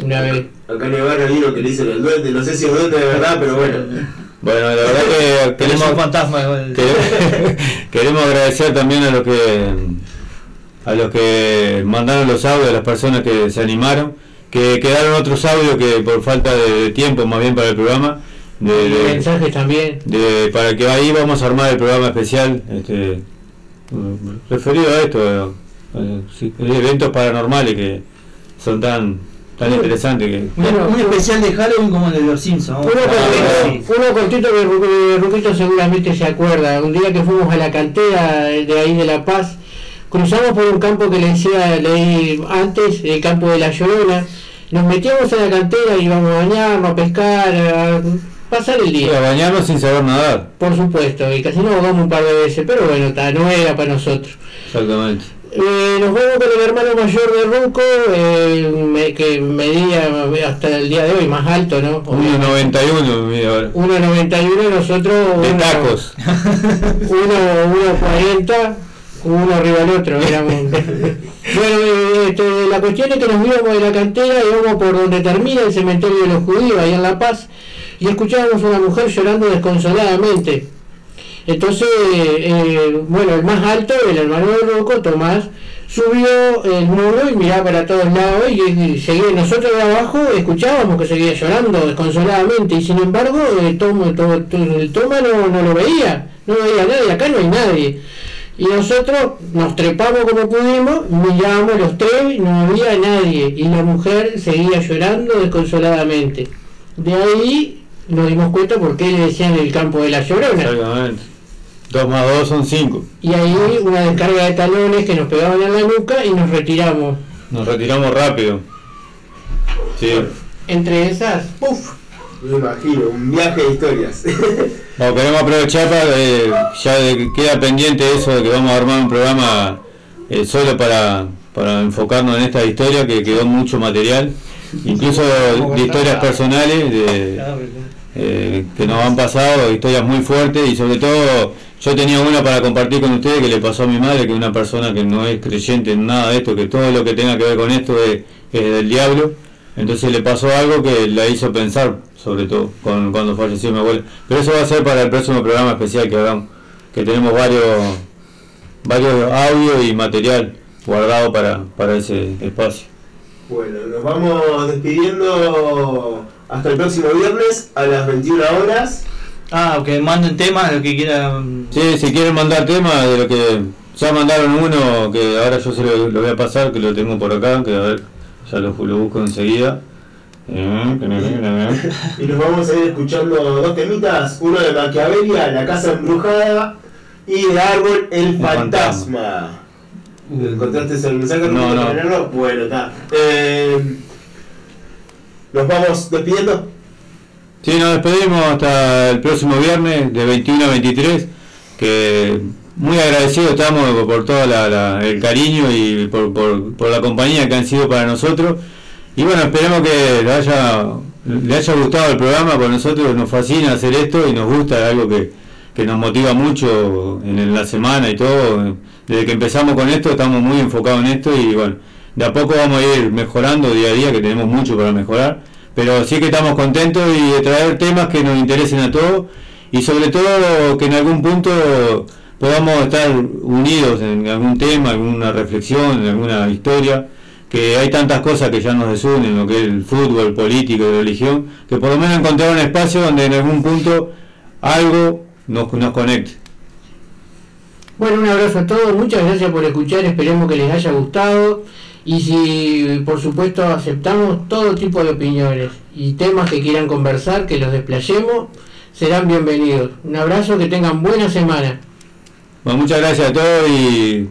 una vez. Acá en Ibarra hay uno que le dicen el duende, no sé si es duende de verdad, pero bueno. Bueno, la verdad que queremos, un fantasma. igual. que- queremos agradecer también a los que a los que mandaron los audios, a las personas que se animaron, que quedaron otros audios que por falta de tiempo más bien para el programa, de, Y de- mensajes también. de- para que ahí vamos a armar el programa especial este, referido a esto, eventos paranormales que son tan, tan interesantes que... Un, un especial de Halloween como el de los Simpsons. Uno cortito, uno cortito que Ru- que Ruquito seguramente se acuerda. Un día que fuimos a la cantera de ahí de La Paz, cruzamos por un campo que le decía, leí antes, el campo de la Llorona. Nos metíamos a la cantera y íbamos a bañarnos, a pescar, a pasar el día. A bañarnos sin saber nadar. Por supuesto, y casi nos ahogamos un par de veces, pero bueno, ta, no era para nosotros. Exactamente. Eh, nos vamos con el hermano mayor de Ruco, eh, que medía hasta el día de hoy más alto, ¿no? 1.91 mide ahora. 1.91 nosotros De uno- tacos. uno 1.40 uno arriba del otro éramos bueno eh, este, la cuestión es que nos íbamos de la cantera íbamos por donde termina el cementerio de los judíos ahí en La Paz y escuchábamos a una mujer llorando desconsoladamente entonces eh, bueno el más alto el hermano de Rocco Tomás subió el muro y miraba para todos lados y, seguía. Nosotros de abajo escuchábamos que seguía llorando desconsoladamente y sin embargo el toma, to- to- el toma no, lo veía no veía nadie. Acá no hay nadie. Y nosotros nos trepamos como pudimos miramos los tres y no había nadie. Y la mujer seguía llorando desconsoladamente. De ahí nos dimos cuenta por qué le decían el campo de la llorona. Exactamente. 2 más 2 son 5. y ahí una descarga de talones que nos pegaban en la nuca y nos retiramos. Nos retiramos rápido. Sí. Entre esas, ¡puf! Me imagino, un viaje de historias. Bueno, queremos aprovechar para eh, ya de que queda pendiente eso de que vamos a armar un programa eh, solo para, para enfocarnos en esta historia que quedó mucho material, incluso de historias personales de, eh, que nos han pasado, historias muy fuertes y sobre todo yo tenía una para compartir con ustedes que le pasó a mi madre, que una persona que no es creyente en nada de esto, que todo lo que tenga que ver con esto es, es del diablo. Entonces le pasó algo que la hizo pensar, sobre todo con, cuando falleció mi abuela. Pero eso va a ser para el próximo programa especial que hagamos, que tenemos varios varios audios y material guardado para, para ese espacio. Bueno, nos vamos despidiendo hasta el próximo viernes a las 21 horas. Ah, que manden temas, lo que quieran. Sí, si quieren mandar temas de lo que ya mandaron uno, que ahora yo se lo, lo voy a pasar, que lo tengo por acá, que a ver, ya lo, lo busco enseguida. Y nos vamos a ir escuchando dos temitas, uno de Maquiavelia, La Casa Embrujada, y de Árbol, El Fantasma. ¿Encontraste el mensaje? No, no. Bueno, está. Eh, nos vamos despidiendo. Sí, nos despedimos hasta el próximo viernes de 21 a 23, que muy agradecidos estamos por todo la- la- el cariño y por, por- por la compañía que han sido para nosotros. Y bueno, esperemos que le haya, gustado el programa, a nosotros nos fascina hacer esto y nos gusta, es algo que, nos motiva mucho en la semana y todo. Desde que empezamos con esto estamos muy enfocados en esto y bueno, de a poco vamos a ir mejorando día a día, que tenemos mucho para mejorar. Pero sí que estamos contentos y de traer temas que nos interesen a todos y sobre todo que en algún punto podamos estar unidos en algún tema, alguna reflexión, en alguna historia, que hay tantas cosas que ya nos desunen, lo que es el fútbol, político religión, que por lo menos encontrar un espacio donde en algún punto algo nos, nos conecte. Bueno, un abrazo a todos, muchas gracias por escuchar, esperemos que les haya gustado y si por supuesto aceptamos todo tipo de opiniones y temas que quieran conversar, que los desplayemos, serán bienvenidos. Un abrazo, que tengan buena semana. Bueno, muchas gracias a todos y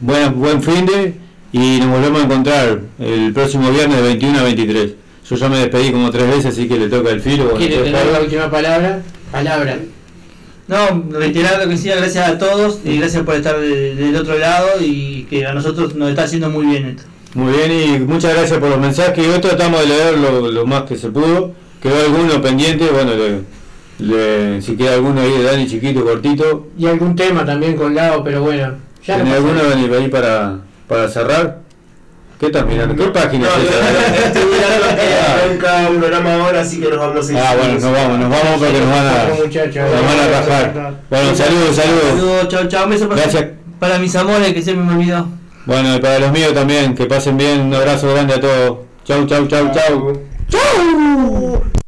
buen, buen fin de y nos volvemos a encontrar el próximo viernes de 21 a 23. Yo ya me despedí como tres veces, así que le toca el filo. ¿Quiere tener la última palabra? Palabra. No, reiterar lo que decía, gracias a todos y gracias por estar de- del otro lado y que a nosotros nos está haciendo muy bien esto. Muy bien y muchas gracias por los mensajes. Hoy tratamos de leer lo, lo más que se pudo. Quedó alguno pendiente, bueno, le- le- si queda alguno ahí de Dani chiquito, cortito. Y algún tema también colgado, pero bueno. Ya ¿Tenés no pasa alguno ahí para, para cerrar? ¿Qué estás mirando? ¿Qué página No, es esa? estoy mirando que arranca un programa ahora, así que nos vamos a ir. Ah, bueno, nos vamos, nos vamos porque nos van a, nos van a rajar. Bueno, saludos, saludos. Saludos, chao, chao, un beso para, Gracias. para mis amores que siempre me olvidó. Bueno, y para los míos también, que pasen bien. Un abrazo grande a todos. Chau, chau, chau, chau. ¡Chau!